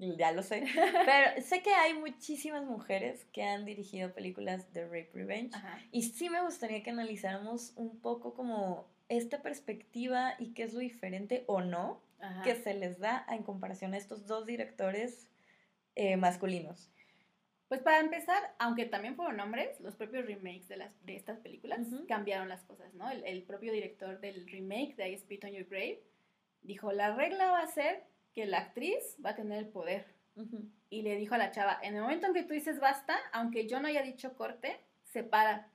ya lo sé. Pero sé que hay muchísimas mujeres que han dirigido películas de Rape Revenge. Y sí me gustaría que analizáramos un poco como esta perspectiva y qué es lo diferente o no que se les da en comparación a estos dos directores eh, masculinos. Pues para empezar, aunque también fueron hombres, los propios remakes de, las, de estas películas cambiaron las cosas, ¿no? El, el, propio director del remake de I Spit on Your Grave dijo, la regla va a ser que la actriz va a tener el poder. Y le dijo a la chava, en el momento en que tú dices basta, aunque yo no haya dicho corte, se para.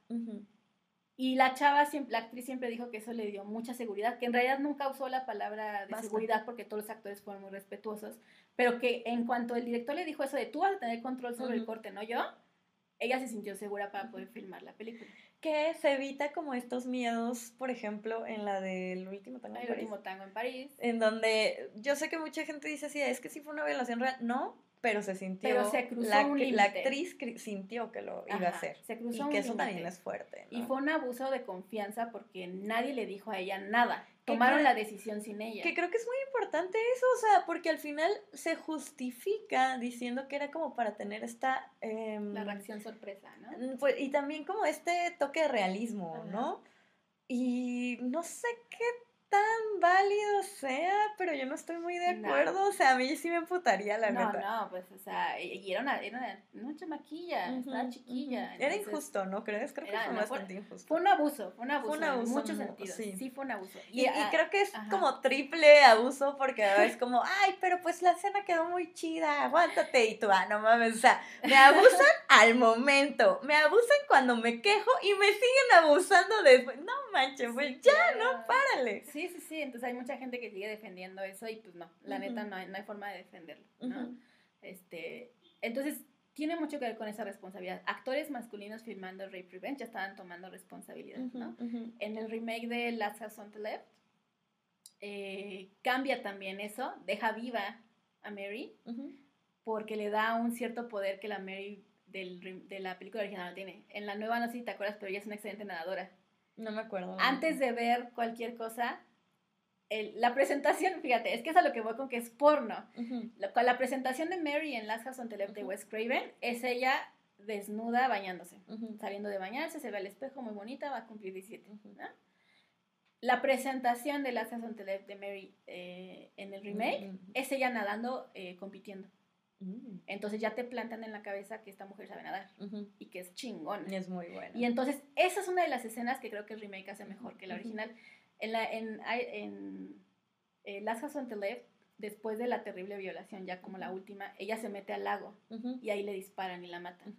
Y la chava, siempre, la actriz siempre dijo que eso le dio mucha seguridad, que en realidad nunca usó la palabra de seguridad porque todos los actores fueron muy respetuosos, pero que en cuanto el director le dijo eso de tú vas a tener control sobre el corte, no yo, ella se sintió segura para poder filmar la película que se evita como estos miedos, por ejemplo, en la del último tango en París. último tango en París. En donde yo sé que mucha gente dice así, es que sí fue una violación real. No, pero se sintió. Pero se cruzó la, un la actriz sintió que lo iba a hacer. se cruzó y un que eso también es fuerte. Y fue un abuso de confianza porque nadie le dijo a ella nada. Tomaron la decisión sin ella. Que creo que es muy importante eso, o sea, porque al final se justifica diciendo que era como para tener esta... em, La reacción sorpresa, ¿no? Mm, pues, y también como este toque de realismo, Ajá. ¿no? Y no sé qué tan válido sea, pero yo no estoy muy de No. acuerdo. O sea, a mí sí me emputaría, la no, neta. no, pues, o sea, y era una, era una, una chamaquilla, Ujú, estaba chiquilla. Era entonces, injusto, ¿no crees? Creo que era- fue no, fue- bastante injusto. Fue un abuso, fue un abuso, un abuso, en muchos mu- sentidos. sí. Sí. fue un abuso. Y, y ah, creo que es ajá. como triple abuso porque es como, ay, pero pues la escena quedó muy chida, aguántate. Y tú, ah, no mames, o sea, me abusan al momento, me abusan cuando me quejo y me siguen abusando después. No manches, pues Sí, ya, claro. no, párale. Sí, sí, sí. Entonces hay mucha gente que sigue defendiendo eso y pues no, la neta no hay, no hay forma de defenderlo, ¿no? Este, entonces tiene mucho que ver con esa responsabilidad. Actores masculinos filmando Rape Revenge ya estaban tomando responsabilidad, ¿no? En el remake de Last House on the Left eh, cambia también eso, deja viva a Mary porque le da un cierto poder que la Mary del de la película original no tiene. En la nueva no sé si te acuerdas, pero ella es una excelente nadadora. No me acuerdo. Antes de ver cualquier cosa, el- la presentación, fíjate, es que es a lo que voy con que es porno. La, con la presentación de Mary en Last House on the Left de. Wes Craven es ella desnuda bañándose. Saliendo de bañarse, se ve al espejo, muy bonita, va a cumplir 17. Ujú. ¿no? La presentación de Last House on the Left de Mary eh, en el remake es ella nadando, eh, compitiendo. Ujú. Entonces ya te plantan en la cabeza que esta mujer sabe nadar y que es chingona. Es muy bueno. Y entonces, esa es una de las escenas que creo que el remake hace mejor que la original. En, la, en, en eh, Last House on the Left, después de la terrible violación, ya como la última, ella se mete al lago y ahí le disparan y la matan.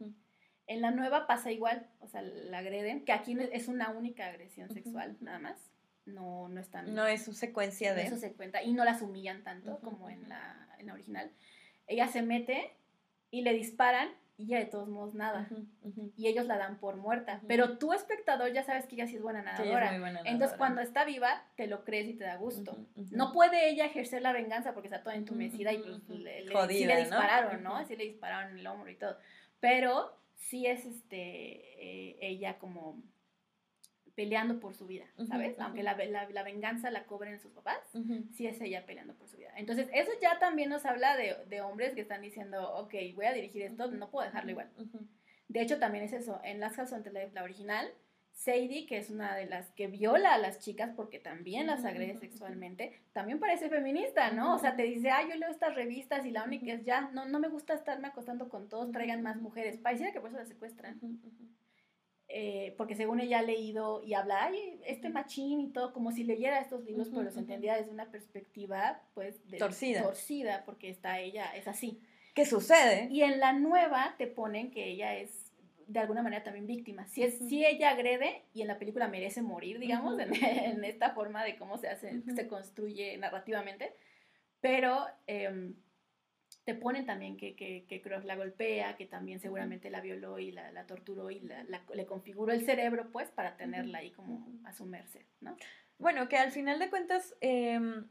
En la nueva pasa igual, o sea, la agreden, que aquí es una única agresión sexual, nada más. No, no están. No es su secuencia de. Eso se cuenta. Y no las humillan tanto como en la, en la original. Ella se mete y le disparan y ella de todos modos nada. Y ellos la dan por muerta. Pero tú, espectador, ya sabes que ella sí es buena Sí, nadadora. muy buena Entonces, nadadora. cuando está viva, te lo crees y te da gusto. No puede ella ejercer la venganza porque está toda entumecida y pues le, sí ¿no? dispararon, ¿no? Ujú. Sí le dispararon en el hombro y todo. Pero sí es este eh, ella como peleando por su vida, ¿sabes? Aunque la, la, la venganza la cobren sus papás, Ujú. sí es ella peleando por su vida. Entonces, eso ya también nos habla de, de hombres que están diciendo, ok, voy a dirigir esto, no puedo dejarlo igual. De hecho, también es eso. En Las House on the Left, la original, Sadie, que es una de las que viola a las chicas porque también las agrede sexualmente, también parece feminista, ¿no? O sea, te dice, ah, yo leo estas revistas y la única es ya, no, no me gusta estarme acostando con todos, traigan más mujeres. Pareciera que por eso las secuestran. Eh, porque según ella ha leído y habla, ay, este machín y todo, como si leyera estos libros, Ujú, pero los ujú. entendía desde una perspectiva, pues, de- Torcida. torcida, porque está ella, es así. ¿Qué sucede? Y en la nueva te ponen que ella es de alguna manera también víctima. Si, es, Ujú. si ella agrede y en la película merece morir, digamos, en, en esta forma de cómo se hace, se construye narrativamente, pero em, te ponen también que, que, que Cross la golpea, que también seguramente la violó y la, la torturó y la, la- le configuró el cerebro, pues, para tenerla ahí como a su merced, ¿no? Bueno, que al final de cuentas, em,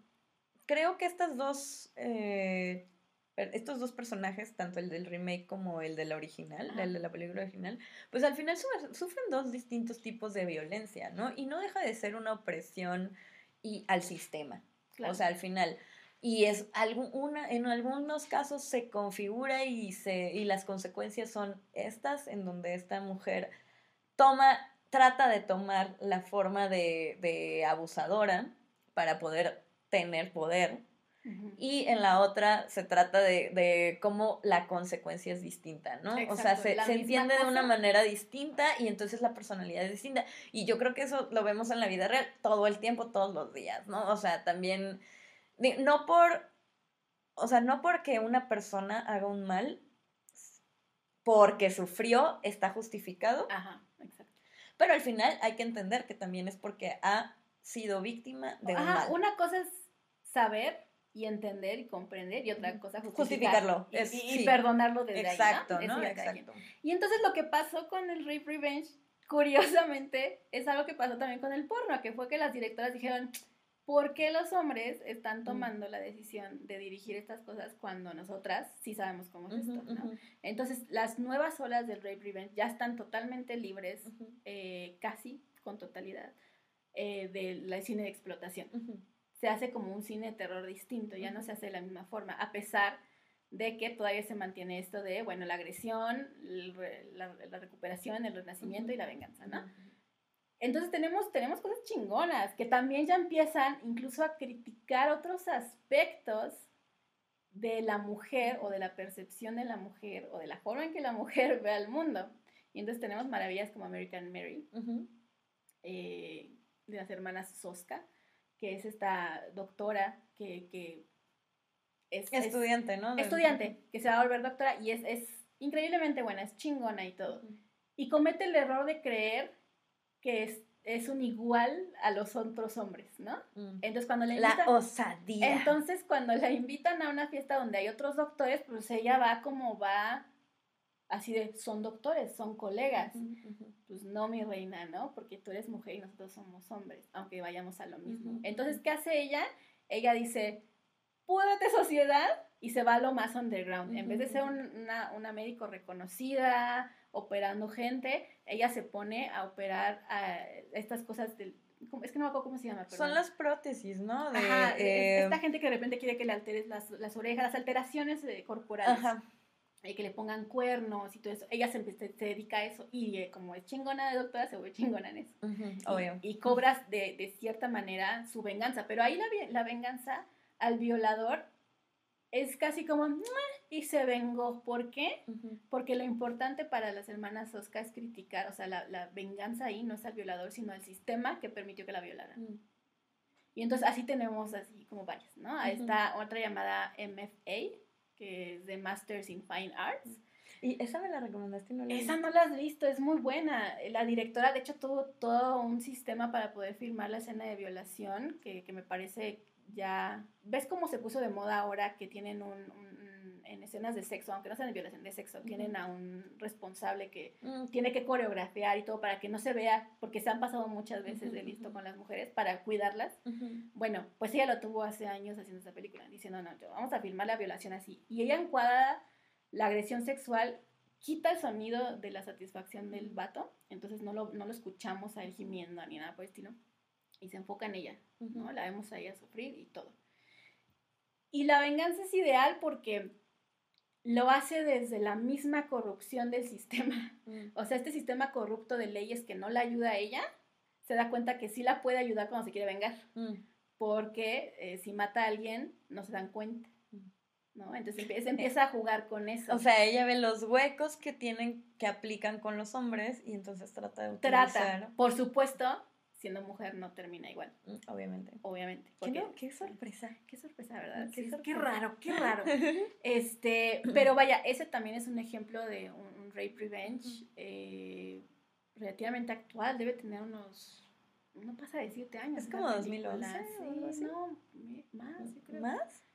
creo que estas dos, eh, estos dos personajes, tanto el del remake como el de la original, Ajá. el de la película original, pues al final su- sufren dos distintos tipos de violencia, ¿no? Y no deja de ser una opresión y al sistema. Claro. O sea, al final. Y es algún, una, en algunos casos se configura y, se, y las consecuencias son estas, en donde esta mujer toma, trata de tomar la forma de, de abusadora para poder tener poder. Y en la otra se trata de, de cómo la consecuencia es distinta, ¿no? o sea, se, se entiende de una manera distinta y entonces la personalidad es distinta. Y yo creo que eso lo vemos en la vida real todo el tiempo, todos los días, ¿no? O sea, también, no por, o sea, no porque una persona haga un mal, porque sufrió, está justificado, Ajá, exacto. pero al final hay que entender que también es porque ha sido víctima de un Ajá, mal. una cosa es saber y entender y comprender y otra cosa justificar Justificarlo, y, es- y- y perdonarlo desde Exacto, ahí, ¿no? ¿no? Exacto. Y entonces lo que pasó con el Rape Revenge, curiosamente, es algo que pasó también con el porno, que fue que las directoras dijeron, ¿por qué los hombres están tomando la decisión de dirigir estas cosas cuando nosotras sí sabemos cómo es esto? ¿no? Entonces, las nuevas olas del rape revenge ya están totalmente libres, eh, casi con totalidad, eh, del cine de explotación. Se hace como un cine de terror distinto, ya no se hace de la misma forma, a pesar de que todavía se mantiene esto de, bueno, la agresión, la, recuperación, el renacimiento y la venganza, ¿no? Entonces tenemos, tenemos cosas chingonas que también ya empiezan incluso a criticar otros aspectos de la mujer o de la percepción de la mujer o de la forma en que la mujer ve al mundo. Y entonces tenemos maravillas como American Mary, eh, de las hermanas Soska, que es esta doctora que, es estudiante, ¿no? Estudiante, que se va a volver doctora y es, es increíblemente buena, es chingona y todo. Y comete el error de creer que es, es un igual a los otros hombres, ¿no? Mm. Entonces cuando le invitan, La osadía. Entonces cuando la invitan a una fiesta donde hay otros doctores, pues ella va como va así de, son doctores, son colegas. Pues no, mi reina, ¿no? Porque tú eres mujer y nosotros somos hombres, aunque vayamos a lo mismo. Entonces, ¿qué hace ella? Ella dice, púdate sociedad y se va a lo más underground. En vez de ser una, una médico reconocida, operando gente, ella se pone a operar a estas cosas del... Es que no me acuerdo cómo se llama. Son las prótesis, ¿no? De, eh, esta gente que de repente quiere que le alteres las, las orejas, las alteraciones eh, corporales. Ajá. Que le pongan cuernos y todo eso. Ella se, se, dedica a eso y eh, como es chingona de doctora, se vuelve chingona en eso. Obvio. Y, cobras de, de, cierta manera su venganza. Pero ahí la, la venganza al violador es casi como y se vengó. ¿Por qué? Porque lo importante para las hermanas Oscar es criticar, o sea, la, venganza ahí no es al violador, sino al sistema que permitió que la violaran. Mm. Y entonces así tenemos así como varias, ¿no? Ahí está otra llamada MFA, que es de Masters in Fine Arts. ¿Y esa me la recomendaste? No esa no la has visto, es muy buena. La directora, de hecho, tuvo todo un sistema para poder filmar la escena de violación, que, que me parece ya, ¿ves cómo se puso de moda ahora que tienen un, en escenas de sexo, aunque no sean de violación de sexo, tienen a un responsable que mm. tiene que coreografiar y todo para que no se vea, porque se han pasado muchas veces de listo con las mujeres para cuidarlas. Bueno, pues ella lo tuvo hace años haciendo esa película, diciendo, no, yo, vamos a filmar la violación así. Y ella encuadra la agresión sexual, quita el sonido de la satisfacción del vato, entonces no lo, no lo escuchamos a él gimiendo ni nada por el estilo y se enfoca en ella, ¿no? La vemos a ella sufrir y todo. Y la venganza es ideal porque lo hace desde la misma corrupción del sistema. Mm. O sea, este sistema corrupto de leyes que no la ayuda a ella, se da cuenta que sí la puede ayudar cuando se quiere vengar. Mm. Porque eh, si mata a alguien, no se dan cuenta. Mm. ¿no? Entonces empieza, empieza a jugar con eso. O sea, ella ve los huecos que tienen, que aplican con los hombres y entonces trata de utilizar. Trata, por supuesto, siendo mujer no termina igual. Mm, obviamente. Obviamente. ¿Qué, sorpresa. Qué sorpresa, ¿verdad? Qué, raro, qué raro. este, pero vaya, ese también es un ejemplo de un, rape revenge eh, relativamente actual. Debe tener unos no pasa de 7 años. Es como 2011. Sí, no, más, yo creo. ¿Más?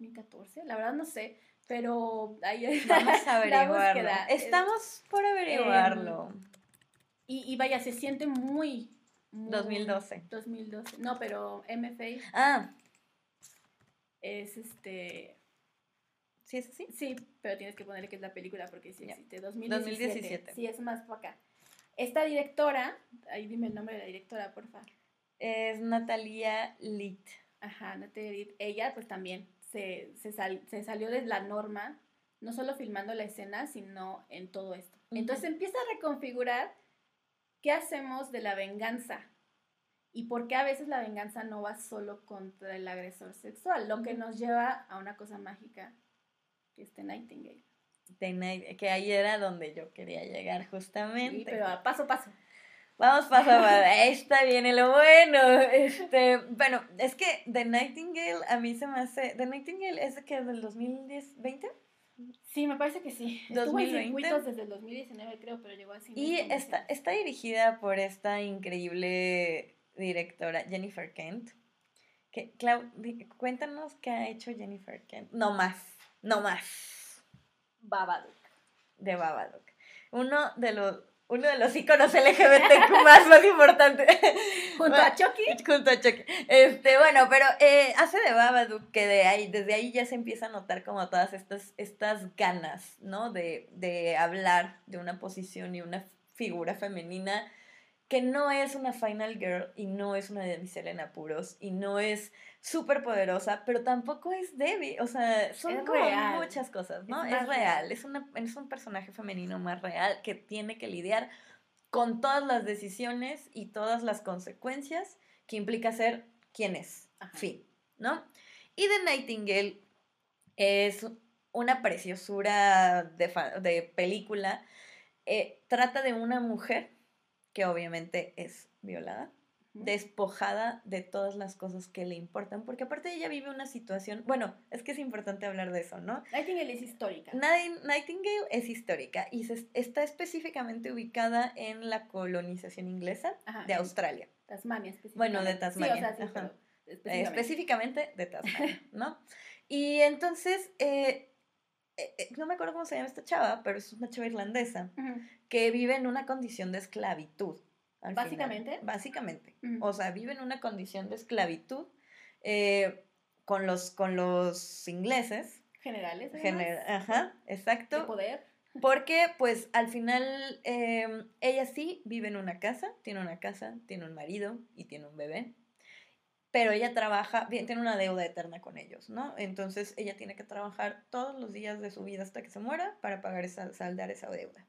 2014, la verdad no sé, pero ahí vamos a averiguarlo. Estamos por averiguarlo. Em, y, y, vaya, se siente muy, 2012. 2012. No, pero MFA. Ah. Es este. ¿Sí es así? Sí, pero tienes que ponerle que es la película porque sí existe. 2017. 2017. Sí, es más para acá. Esta directora, ahí dime el nombre de la directora, porfa. Es Natalia Litt. Ajá, Natalia Litt. Ella, pues también se, se, se, salió de la norma, no solo filmando la escena, sino en todo esto. Entonces empieza a reconfigurar ¿Qué hacemos de la venganza? ¿Y por qué a veces la venganza no va solo contra el agresor sexual? Lo que nos lleva a una cosa mágica, que es The Nightingale. que ahí era donde yo quería llegar justamente. Sí, pero a paso a paso. Vamos paso a paso. Ahí está viene lo bueno. Este, bueno, es que The Nightingale a mí se me hace. The Nightingale es de que del 2010, 20? Sí, me parece que sí. 2020. Estuvo desde el 2019, creo, pero llegó así. Y está, está dirigida por esta increíble directora, Jennifer Kent. Que, Clau, cuéntanos qué ha hecho Jennifer Kent. No más, no más. Babadook. De Babadook. Uno de los uno de los iconos LGBTQ más, más importante. Junto a Chucky. Junto a Chucky. Este, bueno, pero eh, hace de Babadook que de ahí, desde ahí ya se empieza a notar como todas estas, estas ganas, ¿no? De, de hablar de una posición y una figura femenina que no es una final girl y no es una damisela en apuros y no es súper poderosa, pero tampoco es débil. O sea, son Es como real. muchas cosas, ¿no? Es real. Es, una, es un personaje femenino más real que tiene que lidiar con todas las decisiones y todas las consecuencias que implica ser quien es. Ajá. Fin, ¿no? Y The Nightingale es una preciosura de, de película. Eh, trata de una mujer que obviamente es violada, despojada de todas las cosas que le importan, porque aparte ella vive una situación, bueno, es que es importante hablar de eso, ¿no? Nightingale es histórica. Night- Nightingale es histórica y se- está específicamente ubicada en la colonización inglesa Ajá, de Australia, Tasmania específicamente. Bueno, de Sí, Tasmania, o sea, sí, específicamente. específicamente de Tasmania, ¿no? Y entonces, eh, no me acuerdo cómo se llama esta chava, pero es una chava irlandesa que vive en una condición de esclavitud. final. ¿Básicamente? Básicamente. O sea, vive en una condición de esclavitud eh, con, los, con los ingleses. Generales. gener- Ajá, De exacto. poder. Porque, pues, al final, eh, ella sí vive en una casa, tiene una casa, tiene un marido y tiene un bebé. Pero ella trabaja, bien, tiene una deuda eterna con ellos, ¿no? Entonces ella tiene que trabajar todos los días de su vida hasta que se muera para pagar esa, saldar esa deuda.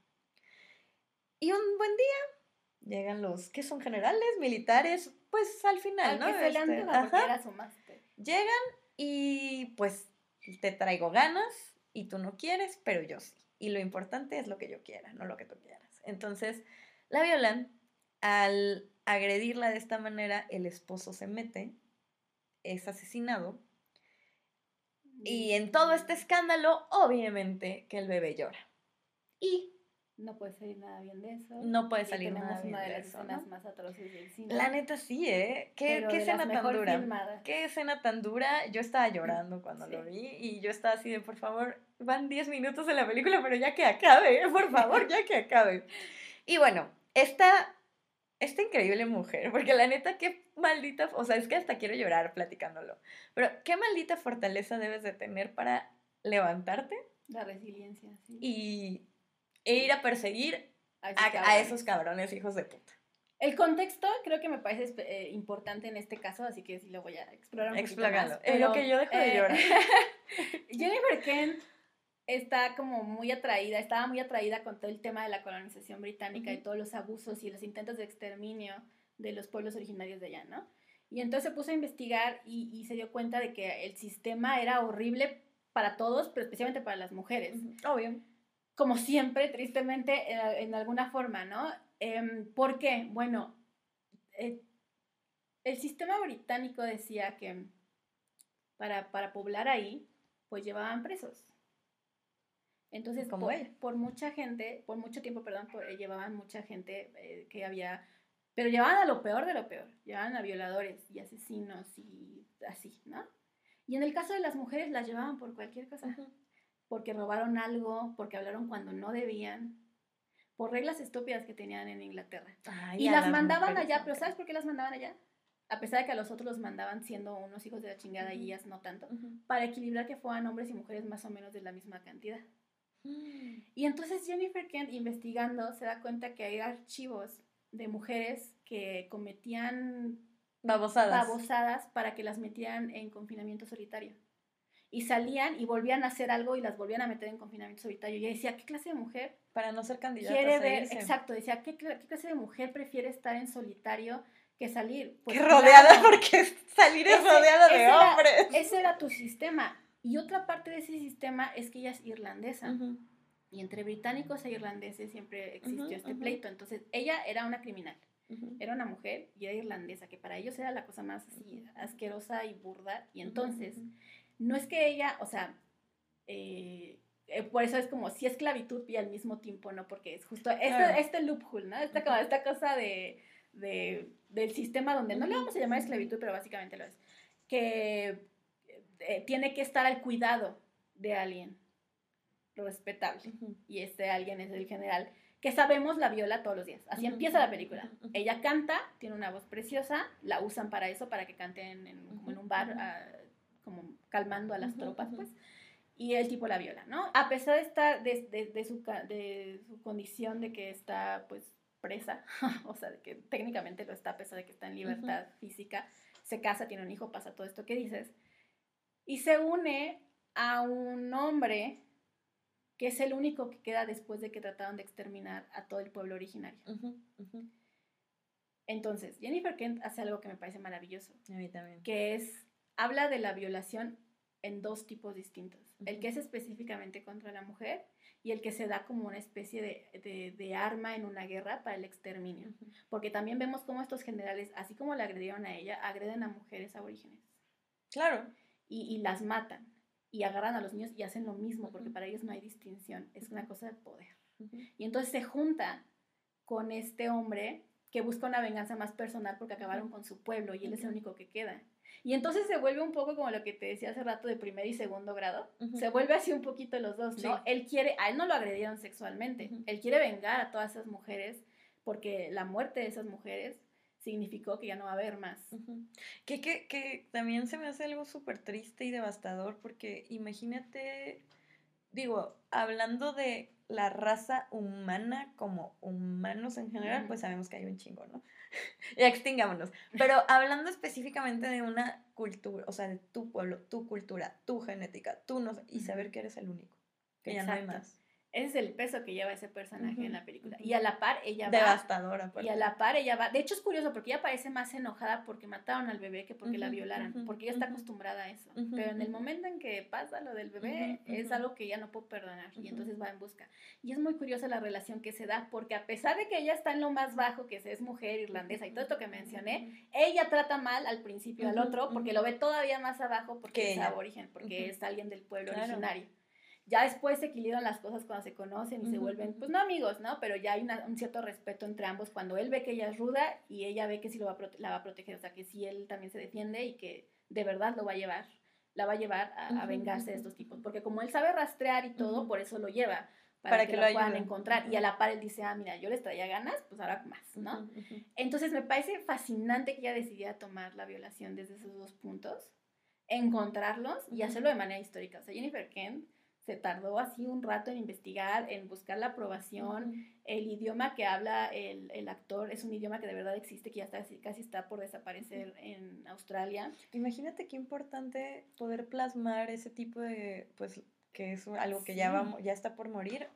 Y un buen día llegan los, que son generales, militares, pues al final, Al ¿no? que se le Este, ajá. Llegan y pues te traigo ganas y tú no quieres, pero yo sí. Y lo importante es lo que yo quiera, no lo que tú quieras. Entonces, la violan. Al agredirla de esta manera, el esposo se mete, es asesinado. Y en todo este escándalo, obviamente que el bebé llora. Y No puede salir nada bien de eso. no puede salir tenemos nada bien una de de las eso, escenas ¿no? más atroces del cine. La neta sí, ¿eh? ¿Qué, qué de escena tan dura? filmadas. Qué escena tan dura. Yo estaba llorando cuando Sí. lo vi y yo estaba así de, por favor, van 10 minutos de la película, pero ya que acabe, por favor, ya que acabe. Y bueno, esta, esta increíble mujer, porque la neta, qué maldita, o sea, es que hasta quiero llorar platicándolo, pero qué maldita fortaleza debes de tener para levantarte La resiliencia, sí. y e ir a perseguir A esos a cabrones. esos cabrones hijos de puta. El contexto creo que me parece eh, importante en este caso, así que sí lo voy a explorar un poquito Explógalo. más. En lo que yo dejo de llorar. Jennifer Kent está como muy atraída, estaba muy atraída con todo el tema de la colonización británica y Ujú. todos los abusos y los intentos de exterminio de los pueblos originarios de allá, ¿no? Y entonces se puso a investigar y, y se dio cuenta de que el sistema era horrible para todos, pero especialmente para las mujeres Obvio. como siempre, tristemente, eh, en alguna forma, ¿no? Em, ¿Por qué? Bueno, eh, el sistema británico decía que para, para poblar ahí, pues llevaban presos. Entonces, Como por, por mucha gente, por mucho tiempo, perdón, por- eh, llevaban mucha gente eh, que había, pero llevaban a lo peor de lo peor, llevaban a violadores y asesinos y así, ¿no? Y en el caso de las mujeres las llevaban por cualquier cosa porque robaron algo, porque hablaron cuando no debían, por reglas estúpidas que tenían en Inglaterra. Ay, Y las mandaban allá, no pero. ¿sabes por qué las mandaban allá? A pesar de que a los otros los mandaban siendo unos hijos de la chingada y Ujú. ellas no tanto, para equilibrar que fueran hombres y mujeres más o menos de la misma cantidad. Y entonces Jennifer Kent investigando se da cuenta que hay archivos de mujeres que cometían Babosadas. babosadas para que las metieran en confinamiento solitario. Y salían y volvían a hacer algo y las volvían a meter en confinamiento solitario. Y ella decía, ¿qué clase de mujer Para no ser candidata quiere ver? Exacto, decía, ¿qué, qué clase de mujer prefiere estar en solitario que salir? Pues que rodeada claro, porque salir es Ese- rodeada de era- hombres. Ese era tu sistema. Y otra parte de ese sistema es que ella es irlandesa. Ujú. Y entre británicos e irlandeses siempre existió Ujú, este ujú. pleito. Entonces, ella era una criminal. Era una mujer y era irlandesa, que para ellos era la cosa más así asquerosa y burda. Y entonces, no es que ella, o sea, eh, eh, por eso es como si esclavitud y al mismo tiempo, ¿no? Porque es justo este, Claro. este loophole, ¿no? Esta, como esta cosa de, de- del sistema donde no le vamos a llamar esclavitud, pero básicamente lo es, que eh, tiene que estar al cuidado de alguien respetable y este alguien es el general que sabemos la viola todos los días. Así empieza la película. Ella canta, tiene una voz preciosa, la usan para eso, para que canten en, como en un bar, ah, como calmando a las tropas, pues. Y el tipo la viola, ¿no? A pesar de, estar, de, de, su, de su condición de que está, pues, presa, o sea, de que técnicamente lo está a pesar de que está en libertad física, se casa, tiene un hijo, pasa todo esto que dices, y se une a un hombre que es el único que queda después de que trataron de exterminar a todo el pueblo originario. Entonces, Jennifer Kent hace algo que me parece maravilloso. A mí también. Que es, habla de la violación en dos tipos distintos. El que es específicamente contra la mujer y el que se da como una especie de, arma en una guerra para el exterminio. Porque también vemos cómo estos generales, así como la agredieron a ella, agreden a mujeres aborígenes. Claro. Y las matan y agarran a los niños y hacen lo mismo, porque para ellos no hay distinción, es una cosa de poder. Y entonces se junta con este hombre que busca una venganza más personal porque acabaron con su pueblo y él es el único que queda. Y entonces se vuelve un poco como lo que te decía hace rato de primer y segundo grado. Se vuelve así un poquito los dos, ¿no? Él quiere, a él no lo agredieron sexualmente, él quiere vengar a todas esas mujeres porque la muerte de esas mujeres significó que ya no va a haber más. que, que, que, también se me hace algo súper triste y devastador porque imagínate, digo, hablando de la raza humana como humanos en general, pues sabemos que hay un chingo, ¿no? ya extingámonos. Pero hablando específicamente de una cultura, o sea, de tu pueblo, tu cultura, tu genética, tú no, y saber que eres el único, que ya no hay más. Ese es el peso que lleva ese personaje en la película. Y a la par ella va. Devastadora, Y a la par ella va. De hecho, es curioso porque ella parece más enojada porque mataron al bebé que porque la violaran. Porque ella está acostumbrada a eso. Pero en el momento en que pasa lo del bebé, es algo que ella no puede perdonar. Y entonces va en busca. Y es muy curiosa la relación que se da porque a pesar de que ella está en lo más bajo, que es mujer irlandesa y todo esto que mencioné, ella trata mal al principio al otro porque lo ve todavía más abajo porque es aborigen, porque es alguien del pueblo originario. Ya después se equilibran las cosas cuando se conocen y se vuelven, pues no amigos, ¿no? Pero ya hay un cierto respeto entre ambos cuando él ve que ella es ruda y ella ve que sí lo va la va a proteger, o sea, que sí él también se defiende y que de verdad lo va a llevar, la va a llevar a, vengarse de estos tipos. Porque como él sabe rastrear y todo, por eso lo lleva. Para, que, lo, puedan encontrar. Y a la par él dice, ah, mira, yo les traía ganas, pues ahora más, ¿no? Entonces me parece fascinante que ella decidiera tomar la violación desde esos dos puntos, encontrarlos y hacerlo de manera histórica. O sea, Jennifer Kent se tardó así un rato en investigar, en buscar la aprobación. El idioma que habla el, el, actor es un idioma que de verdad existe, que ya está, casi está por desaparecer en Australia. Imagínate qué importante poder plasmar ese tipo de, pues, que es algo que ya, vamos, ya está por morir,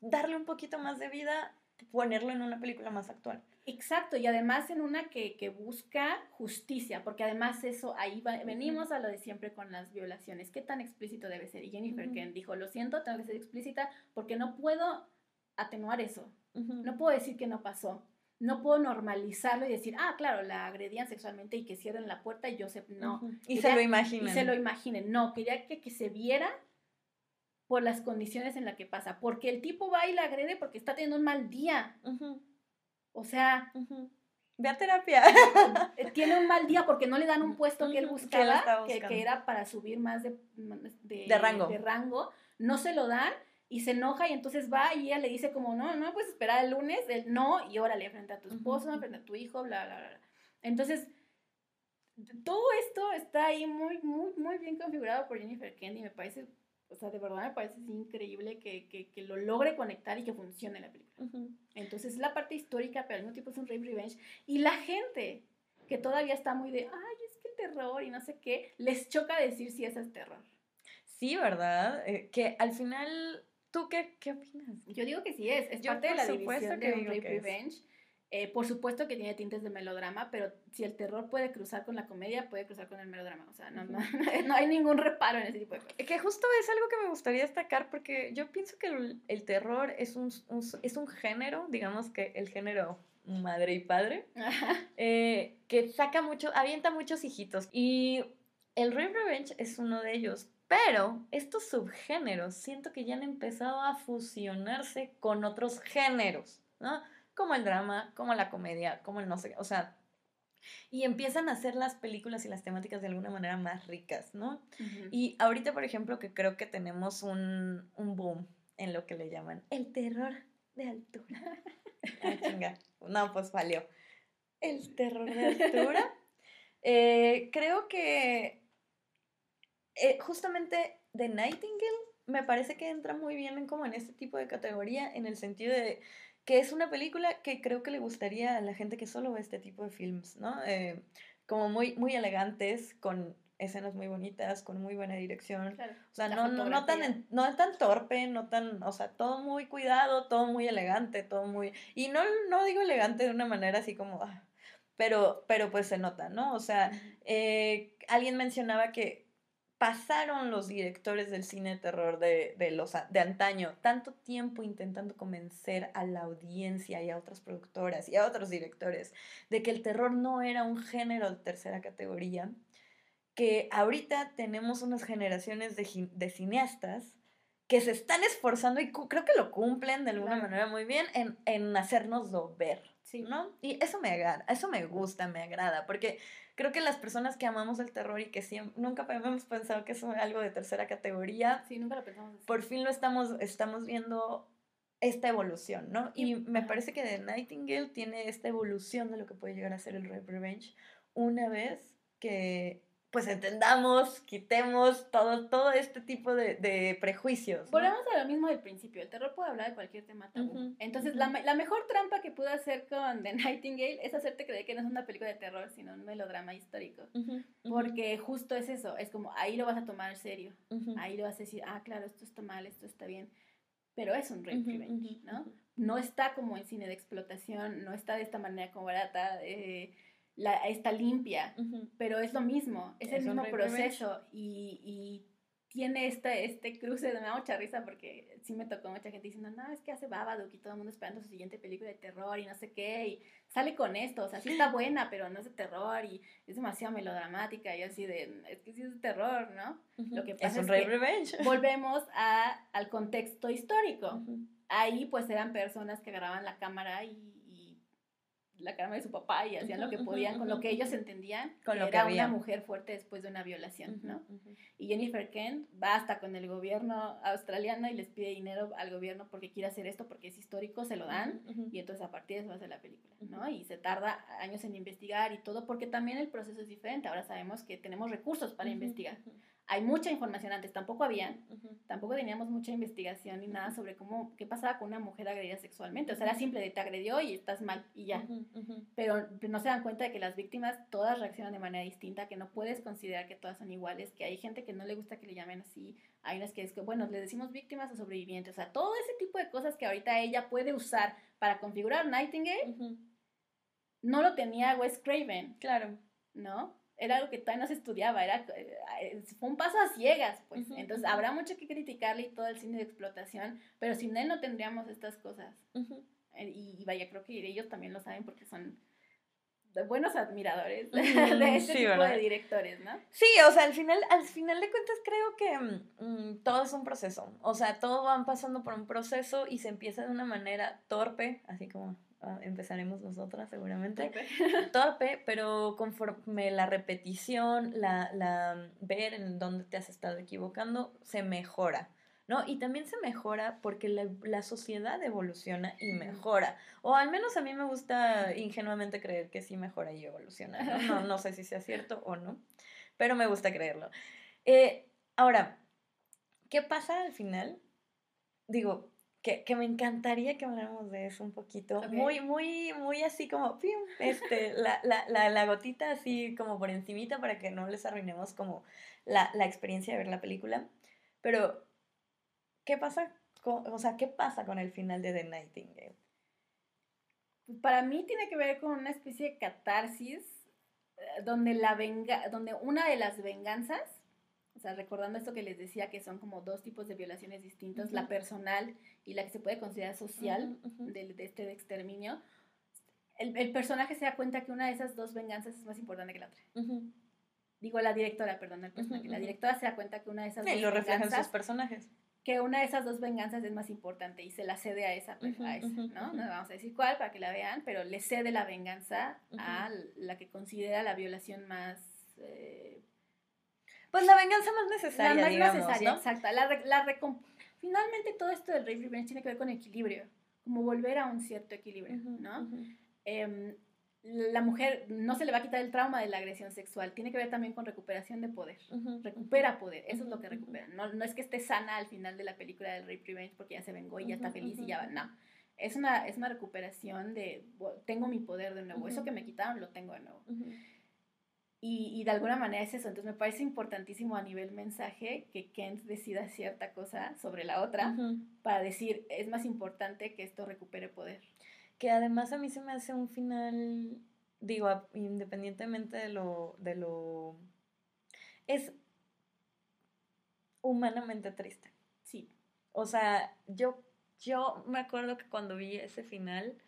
darle un poquito más de vida, ponerlo en una película más actual. Exacto, y además en una que, que busca justicia, porque además eso, ahí venimos a lo de siempre con las violaciones, ¿qué tan explícito debe ser? Y Jennifer Kent dijo, lo siento, tengo que ser explícita porque no puedo atenuar eso, no puedo decir que no pasó, no puedo normalizarlo y decir, ah, claro, la agredían sexualmente y que cierren la puerta y yo sé, no. Y se lo imaginen. Y se lo imaginen, no, quería que, que se viera por las condiciones en las que pasa, porque el tipo va y la agrede porque está teniendo un mal día. O sea, ve a terapia. Eh, tiene un mal día porque no le dan un puesto que él buscaba, que, era para subir más de, de, rango. de rango. No se lo dan y se enoja y entonces va y ella le dice como, no, no puedes esperar el lunes, el no, y órale, frente a tu esposo, frente a tu hijo, bla, bla, bla. Entonces, todo esto está ahí muy, muy, muy bien configurado por Jennifer Kennedy, me parece o sea, de verdad me parece increíble que, que, que, lo logre conectar y que funcione la película. Entonces es la parte histórica, pero al mismo tiempo es un rape revenge. Y la gente que todavía está muy de, ay, es que el terror y no sé qué, les choca decir si eso es terror. Sí, ¿verdad? Eh, que al final, ¿tú qué, qué opinas? Yo digo que sí es, es parte de la división de un rape revenge. Eh, por supuesto que tiene tintes de melodrama, pero si el terror puede cruzar con la comedia, puede cruzar con el melodrama. O sea, no, no, no hay ningún reparo en ese tipo de cosas. Que justo es algo que me gustaría destacar porque yo pienso que el, el terror es un, es un género, digamos que el género madre y padre, eh, que saca mucho, avienta muchos hijitos. Y el Revenge es uno de ellos. Pero estos subgéneros siento que ya han empezado a fusionarse con otros géneros, ¿no? Como el drama, como la comedia, como el no sé, o sea, y empiezan a hacer las películas y las temáticas de alguna manera más ricas, ¿no? Y ahorita, por ejemplo, que creo que tenemos un, un, boom en lo que le llaman el terror de altura. ah, chinga. No, pues valió. El terror de altura. Eh, creo que eh, justamente The Nightingale me parece que entra muy bien en, como en este tipo de categoría, en el sentido de que es una película que creo que le gustaría a la gente que solo ve este tipo de films, ¿no? Eh, como muy, muy elegantes, con escenas muy bonitas, con muy buena dirección. o sea, no, no, no, tan, no tan torpe, no tan, o sea, todo muy cuidado, todo muy elegante, todo muy... Y no, no digo elegante de una manera así como... Ah, pero, pero pues se nota, ¿no? O sea, eh, alguien mencionaba que pasaron los directores del cine de terror de, de, los, de antaño tanto tiempo intentando convencer a la audiencia y a otras productoras y a otros directores de que el terror no era un género de tercera categoría, que ahorita tenemos unas generaciones de, de cineastas que se están esforzando y creo que lo cumplen de alguna manera muy bien en, en hacernoslo ver, ¿no? Y eso me agrada, eso me gusta, me agrada, porque creo que las personas que amamos el terror y que siempre, nunca hemos pensado que es algo de tercera categoría, sí, nunca lo pensamos por fin lo estamos, estamos viendo esta evolución, ¿no? Y, me parece que The Nightingale tiene esta evolución de lo que puede llegar a ser el Revenge una vez que pues entendamos, quitemos todo, todo este tipo de, prejuicios. Volvemos a lo mismo del principio, el terror puede hablar de cualquier tema tabú. Entonces, la, mejor trampa que pudo hacer con The Nightingale es hacerte creer que no es una película de terror, sino un melodrama histórico. Porque justo es eso, es como ahí lo vas a tomar serio, ahí lo vas a decir, ah, claro, esto está mal, esto está bien. Pero es un rape revenge, ¿no? No está como en cine de explotación, no está de esta manera como barata. Eh, la, está limpia, pero es lo mismo, es, el mismo proceso y, y, tiene este, este cruce, de me da mucha risa porque sí me tocó mucha gente diciendo, no, es que hace Babadook y todo el mundo esperando su siguiente película de terror y no sé qué, y sale con esto, o sea, sí está buena, pero no es de terror y es demasiado melodramática y así de, es que sí es de terror, ¿no? Lo que pasa es, que volvemos a, al contexto histórico. Ahí pues eran personas que agarraban la cámara y la cámara de su papá y hacían lo que podían con lo que ellos entendían con lo que era una mujer fuerte después de una violación, ¿no? Y Jennifer Kent va hasta con el gobierno australiano y les pide dinero al gobierno porque quiere hacer esto, porque es histórico, se lo dan y entonces a partir de eso hace la película, ¿no? Y se tarda años en investigar y todo porque también el proceso es diferente. Ahora sabemos que tenemos recursos para investigar hay mucha información antes, tampoco había, tampoco teníamos mucha investigación ni nada sobre cómo, qué pasaba con una mujer agredida sexualmente. O sea, era simple de te agredió y estás mal y ya. Pero no se dan cuenta de que las víctimas todas reaccionan de manera distinta, que no puedes considerar que todas son iguales, que hay gente que no le gusta que le llamen así, hay unas que es que, bueno, le decimos víctimas o sobrevivientes. O sea, todo ese tipo de cosas que ahorita ella puede usar para configurar Nightingale, no lo tenía Wes Craven. Claro. ¿No? Era algo que todavía no se estudiaba, era, eh, fue un paso a ciegas, pues. Entonces, habrá mucho que criticarle y todo el cine de explotación, pero sin él no tendríamos estas cosas. Eh, y, vaya, creo que ellos también lo saben porque son buenos admiradores de este tipo de directores, ¿no? Sí, o sea, al final, al final de cuentas creo que mm, mm, todo es un proceso. O sea, todo van pasando por un proceso y se empieza de una manera torpe, así como Ah, empezaremos nosotras seguramente. Torpe. pero conforme la repetición, la, la ver en dónde te has estado equivocando, se mejora. ¿no? Y también se mejora porque la, la, sociedad evoluciona y mejora. O al menos a mí me gusta ingenuamente creer que sí mejora y evoluciona. No, no, no sé si sea cierto o no, pero me gusta creerlo. Eh, ahora, ¿qué pasa al final? Digo, que, me encantaría que habláramos de eso un poquito. Muy, muy, muy así como, este, la, la, la, gotita así como por encimita para que no les arruinemos como la, la experiencia de ver la película. Pero, ¿qué pasa con, o sea, qué pasa con el final de The Nightingale? Para mí tiene que ver con una especie de catarsis eh, donde, la venga, donde una de las venganzas o sea, recordando esto que les decía, que son como dos tipos de violaciones distintos, la personal y la que se puede considerar social de, este de exterminio, el, el, personaje se da cuenta que una de esas dos venganzas es más importante que la otra. Digo, la directora, perdón, el personaje. La directora se da cuenta que una de esas sí, dos lo reflejan sus personajes. Que una de esas dos venganzas es más importante y se la cede a esa, a esa ¿no? No vamos a decir cuál para que la vean, pero le cede la venganza a la que considera la violación más... Eh, pues la venganza más necesaria. La más necesaria, exacto. La, la Finalmente todo esto del Rape Revenge tiene que ver con equilibrio, como volver a un cierto equilibrio, ¿no? Em, la mujer no se le va a quitar el trauma de la agresión sexual, tiene que ver también con recuperación de poder. Recupera poder, eso es lo que recupera. No, no, es que esté sana al final de la película del Rape Revenge porque ya se vengó y ya está feliz y ya va, no. Es una, es una recuperación de, tengo mi poder de nuevo, eso que me quitaron lo tengo de nuevo. Y, y, de alguna manera es eso. Entonces me parece importantísimo a nivel mensaje que Kent decida cierta cosa sobre la otra para decir, es más importante que esto recupere poder. Que además a mí se me hace un final, digo, independientemente de lo, de lo... Es humanamente triste. Sí. O sea, yo, yo me acuerdo que cuando vi ese final,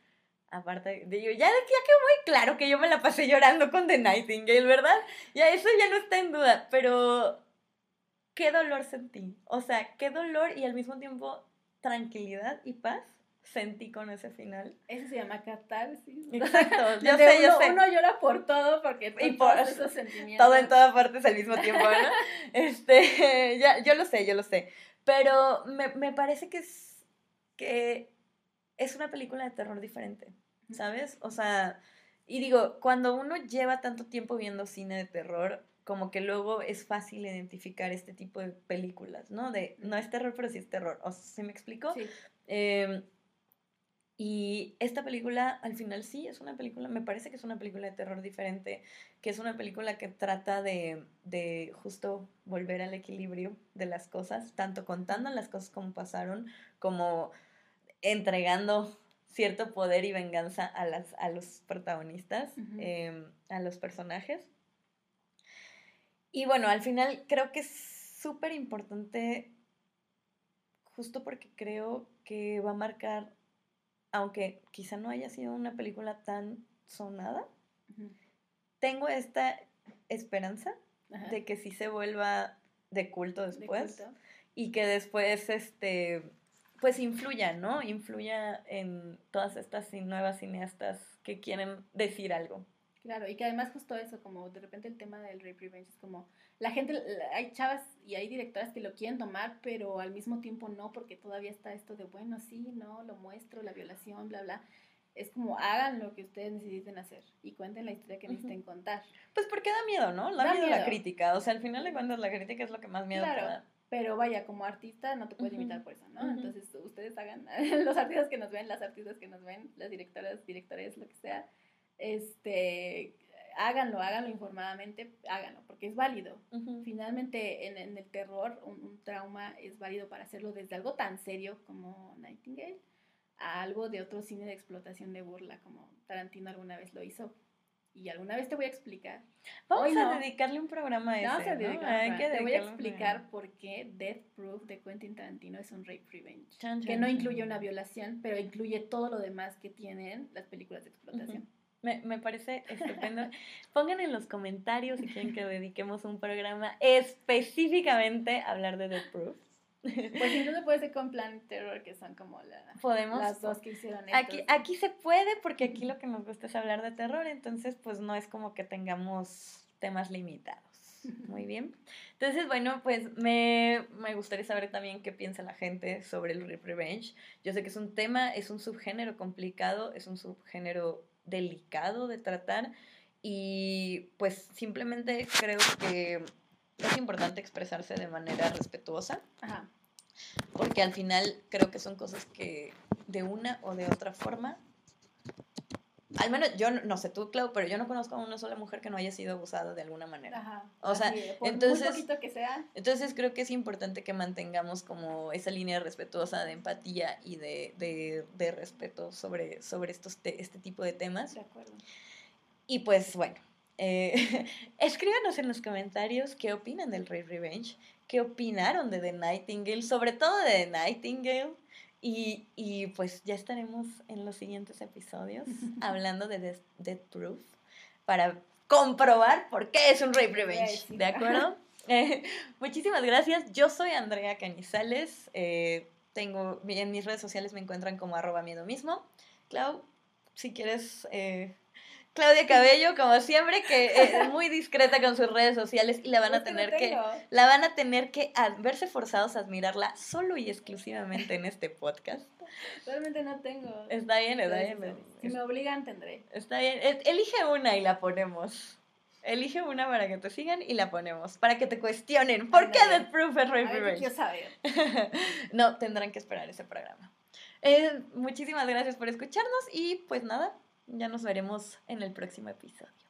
aparte, de yo, ya, ya quedó muy claro que yo me la pasé llorando con The Nightingale, ¿verdad? Ya eso ya no está en duda, pero qué dolor sentí. O sea, qué dolor y al mismo tiempo tranquilidad y paz sentí con ese final. Eso se llama catarsis. Exacto, yo sé, yo sé. Uno llora por todo porque y por esos sentimientos. Todo en todas partes al mismo tiempo, ¿no? este, ya, yo lo sé, yo lo sé. Pero me, me parece que es, que es una película de terror diferente, ¿sabes? O sea, y digo, cuando uno lleva tanto tiempo viendo cine de terror, como que luego es fácil identificar este tipo de películas, ¿no? De, no es terror, pero sí es terror. ¿O ¿Se me explicó? Sí. Eh, y esta película, al final sí, es una película, me parece que es una película de terror diferente, que es una película que trata de, de justo volver al equilibrio de las cosas, tanto contando las cosas como pasaron, como entregando cierto poder y venganza a, las, a los protagonistas, em, a los personajes. Y bueno, al final creo que es súper importante, justo porque creo que va a marcar aunque quizá no haya sido una película tan sonada, tengo esta esperanza de que sí se vuelva de culto después y que después este pues influya, ¿no? Influya en todas estas nuevas cineastas que quieren decir algo. Claro, y que además justo eso, como de repente el tema del rape revenge es como la gente, hay chavas y hay directoras que lo quieren tomar, pero al mismo tiempo no, porque todavía está esto de, bueno, sí, no, lo muestro, la violación, bla, bla. Es como, hagan lo que ustedes necesiten hacer y cuenten la historia que necesiten contar. Pues porque da miedo, ¿no? Da, miedo, la crítica. O sea, al final de cuentas la crítica es lo que más miedo te da. Pero vaya, como artista no te puedes limitar por eso, ¿no? Entonces ustedes hagan, los artistas que nos ven, las artistas que nos ven, las directoras, directores, lo que sea, este, háganlo, háganlo informadamente, háganlo, porque es válido. Finalmente, en, en, el terror, un, trauma es válido para hacerlo desde algo tan serio como Nightingale a algo de otro cine de explotación de burla, como Tarantino alguna vez lo hizo. Y alguna vez te voy a explicar. Vamos a dedicarle un programa a ese, Vamos a dedicarle Te voy a explicar por qué Death Proof de Quentin Tarantino es un rape revenge. que no incluye una violación, pero incluye todo lo demás que tienen las películas de explotación. Me, me parece estupendo. Pongan en los comentarios si quieren que dediquemos un programa específicamente a hablar de The Proof. Pues incluso puede ser con Planet Terror, que son como las dos que hicieron Aquí, aquí se puede, porque aquí lo que nos gusta es hablar de terror, entonces pues no es como que tengamos temas limitados. Muy bien. Entonces, bueno, pues me, me, gustaría saber también qué piensa la gente sobre el Rip Revenge. Yo sé que es un tema, es un subgénero complicado, es un subgénero delicado de tratar y pues simplemente creo que es importante expresarse de manera respetuosa. Porque al final creo que son cosas que de una o de otra forma al menos yo no sé tú, Clau, pero yo no conozco a una sola mujer que no haya sido abusada de alguna manera. Ajá, o sea, entonces, muy poquito que sea. Entonces creo que es importante que mantengamos como esa línea respetuosa de empatía y de, de, de respeto sobre, sobre estos este tipo de temas. De acuerdo. Y pues bueno, eh, escríbanos en los comentarios qué opinan del Rey Revenge, qué opinaron de The Nightingale, sobre todo de The Nightingale. Y, y, pues ya estaremos en los siguientes episodios hablando de Death, Proof para comprobar por qué es un rape revenge. ¿De acuerdo? Eh, muchísimas gracias. Yo soy Andrea Cañizales. Eh, tengo, en mis redes sociales me encuentran como arroba miedo mismo. Clau, si quieres eh, Claudia Cabello, como siempre, que es muy discreta con sus redes sociales y la van a Pues tener que, la van a tener que verse forzados a admirarla solo y exclusivamente en este podcast. Realmente no tengo. Está bien, está bien. Si me obligan, tendré. Está bien. Elige una y la ponemos. Elige una para que te sigan y la ponemos. Para que te cuestionen. ¿Por qué. Death Proof es A Rape ver, ¿qué Revenge? quiero saber. no, tendrán que esperar ese programa. Eh, muchísimas gracias por escucharnos y pues nada, ya nos veremos en el próximo episodio.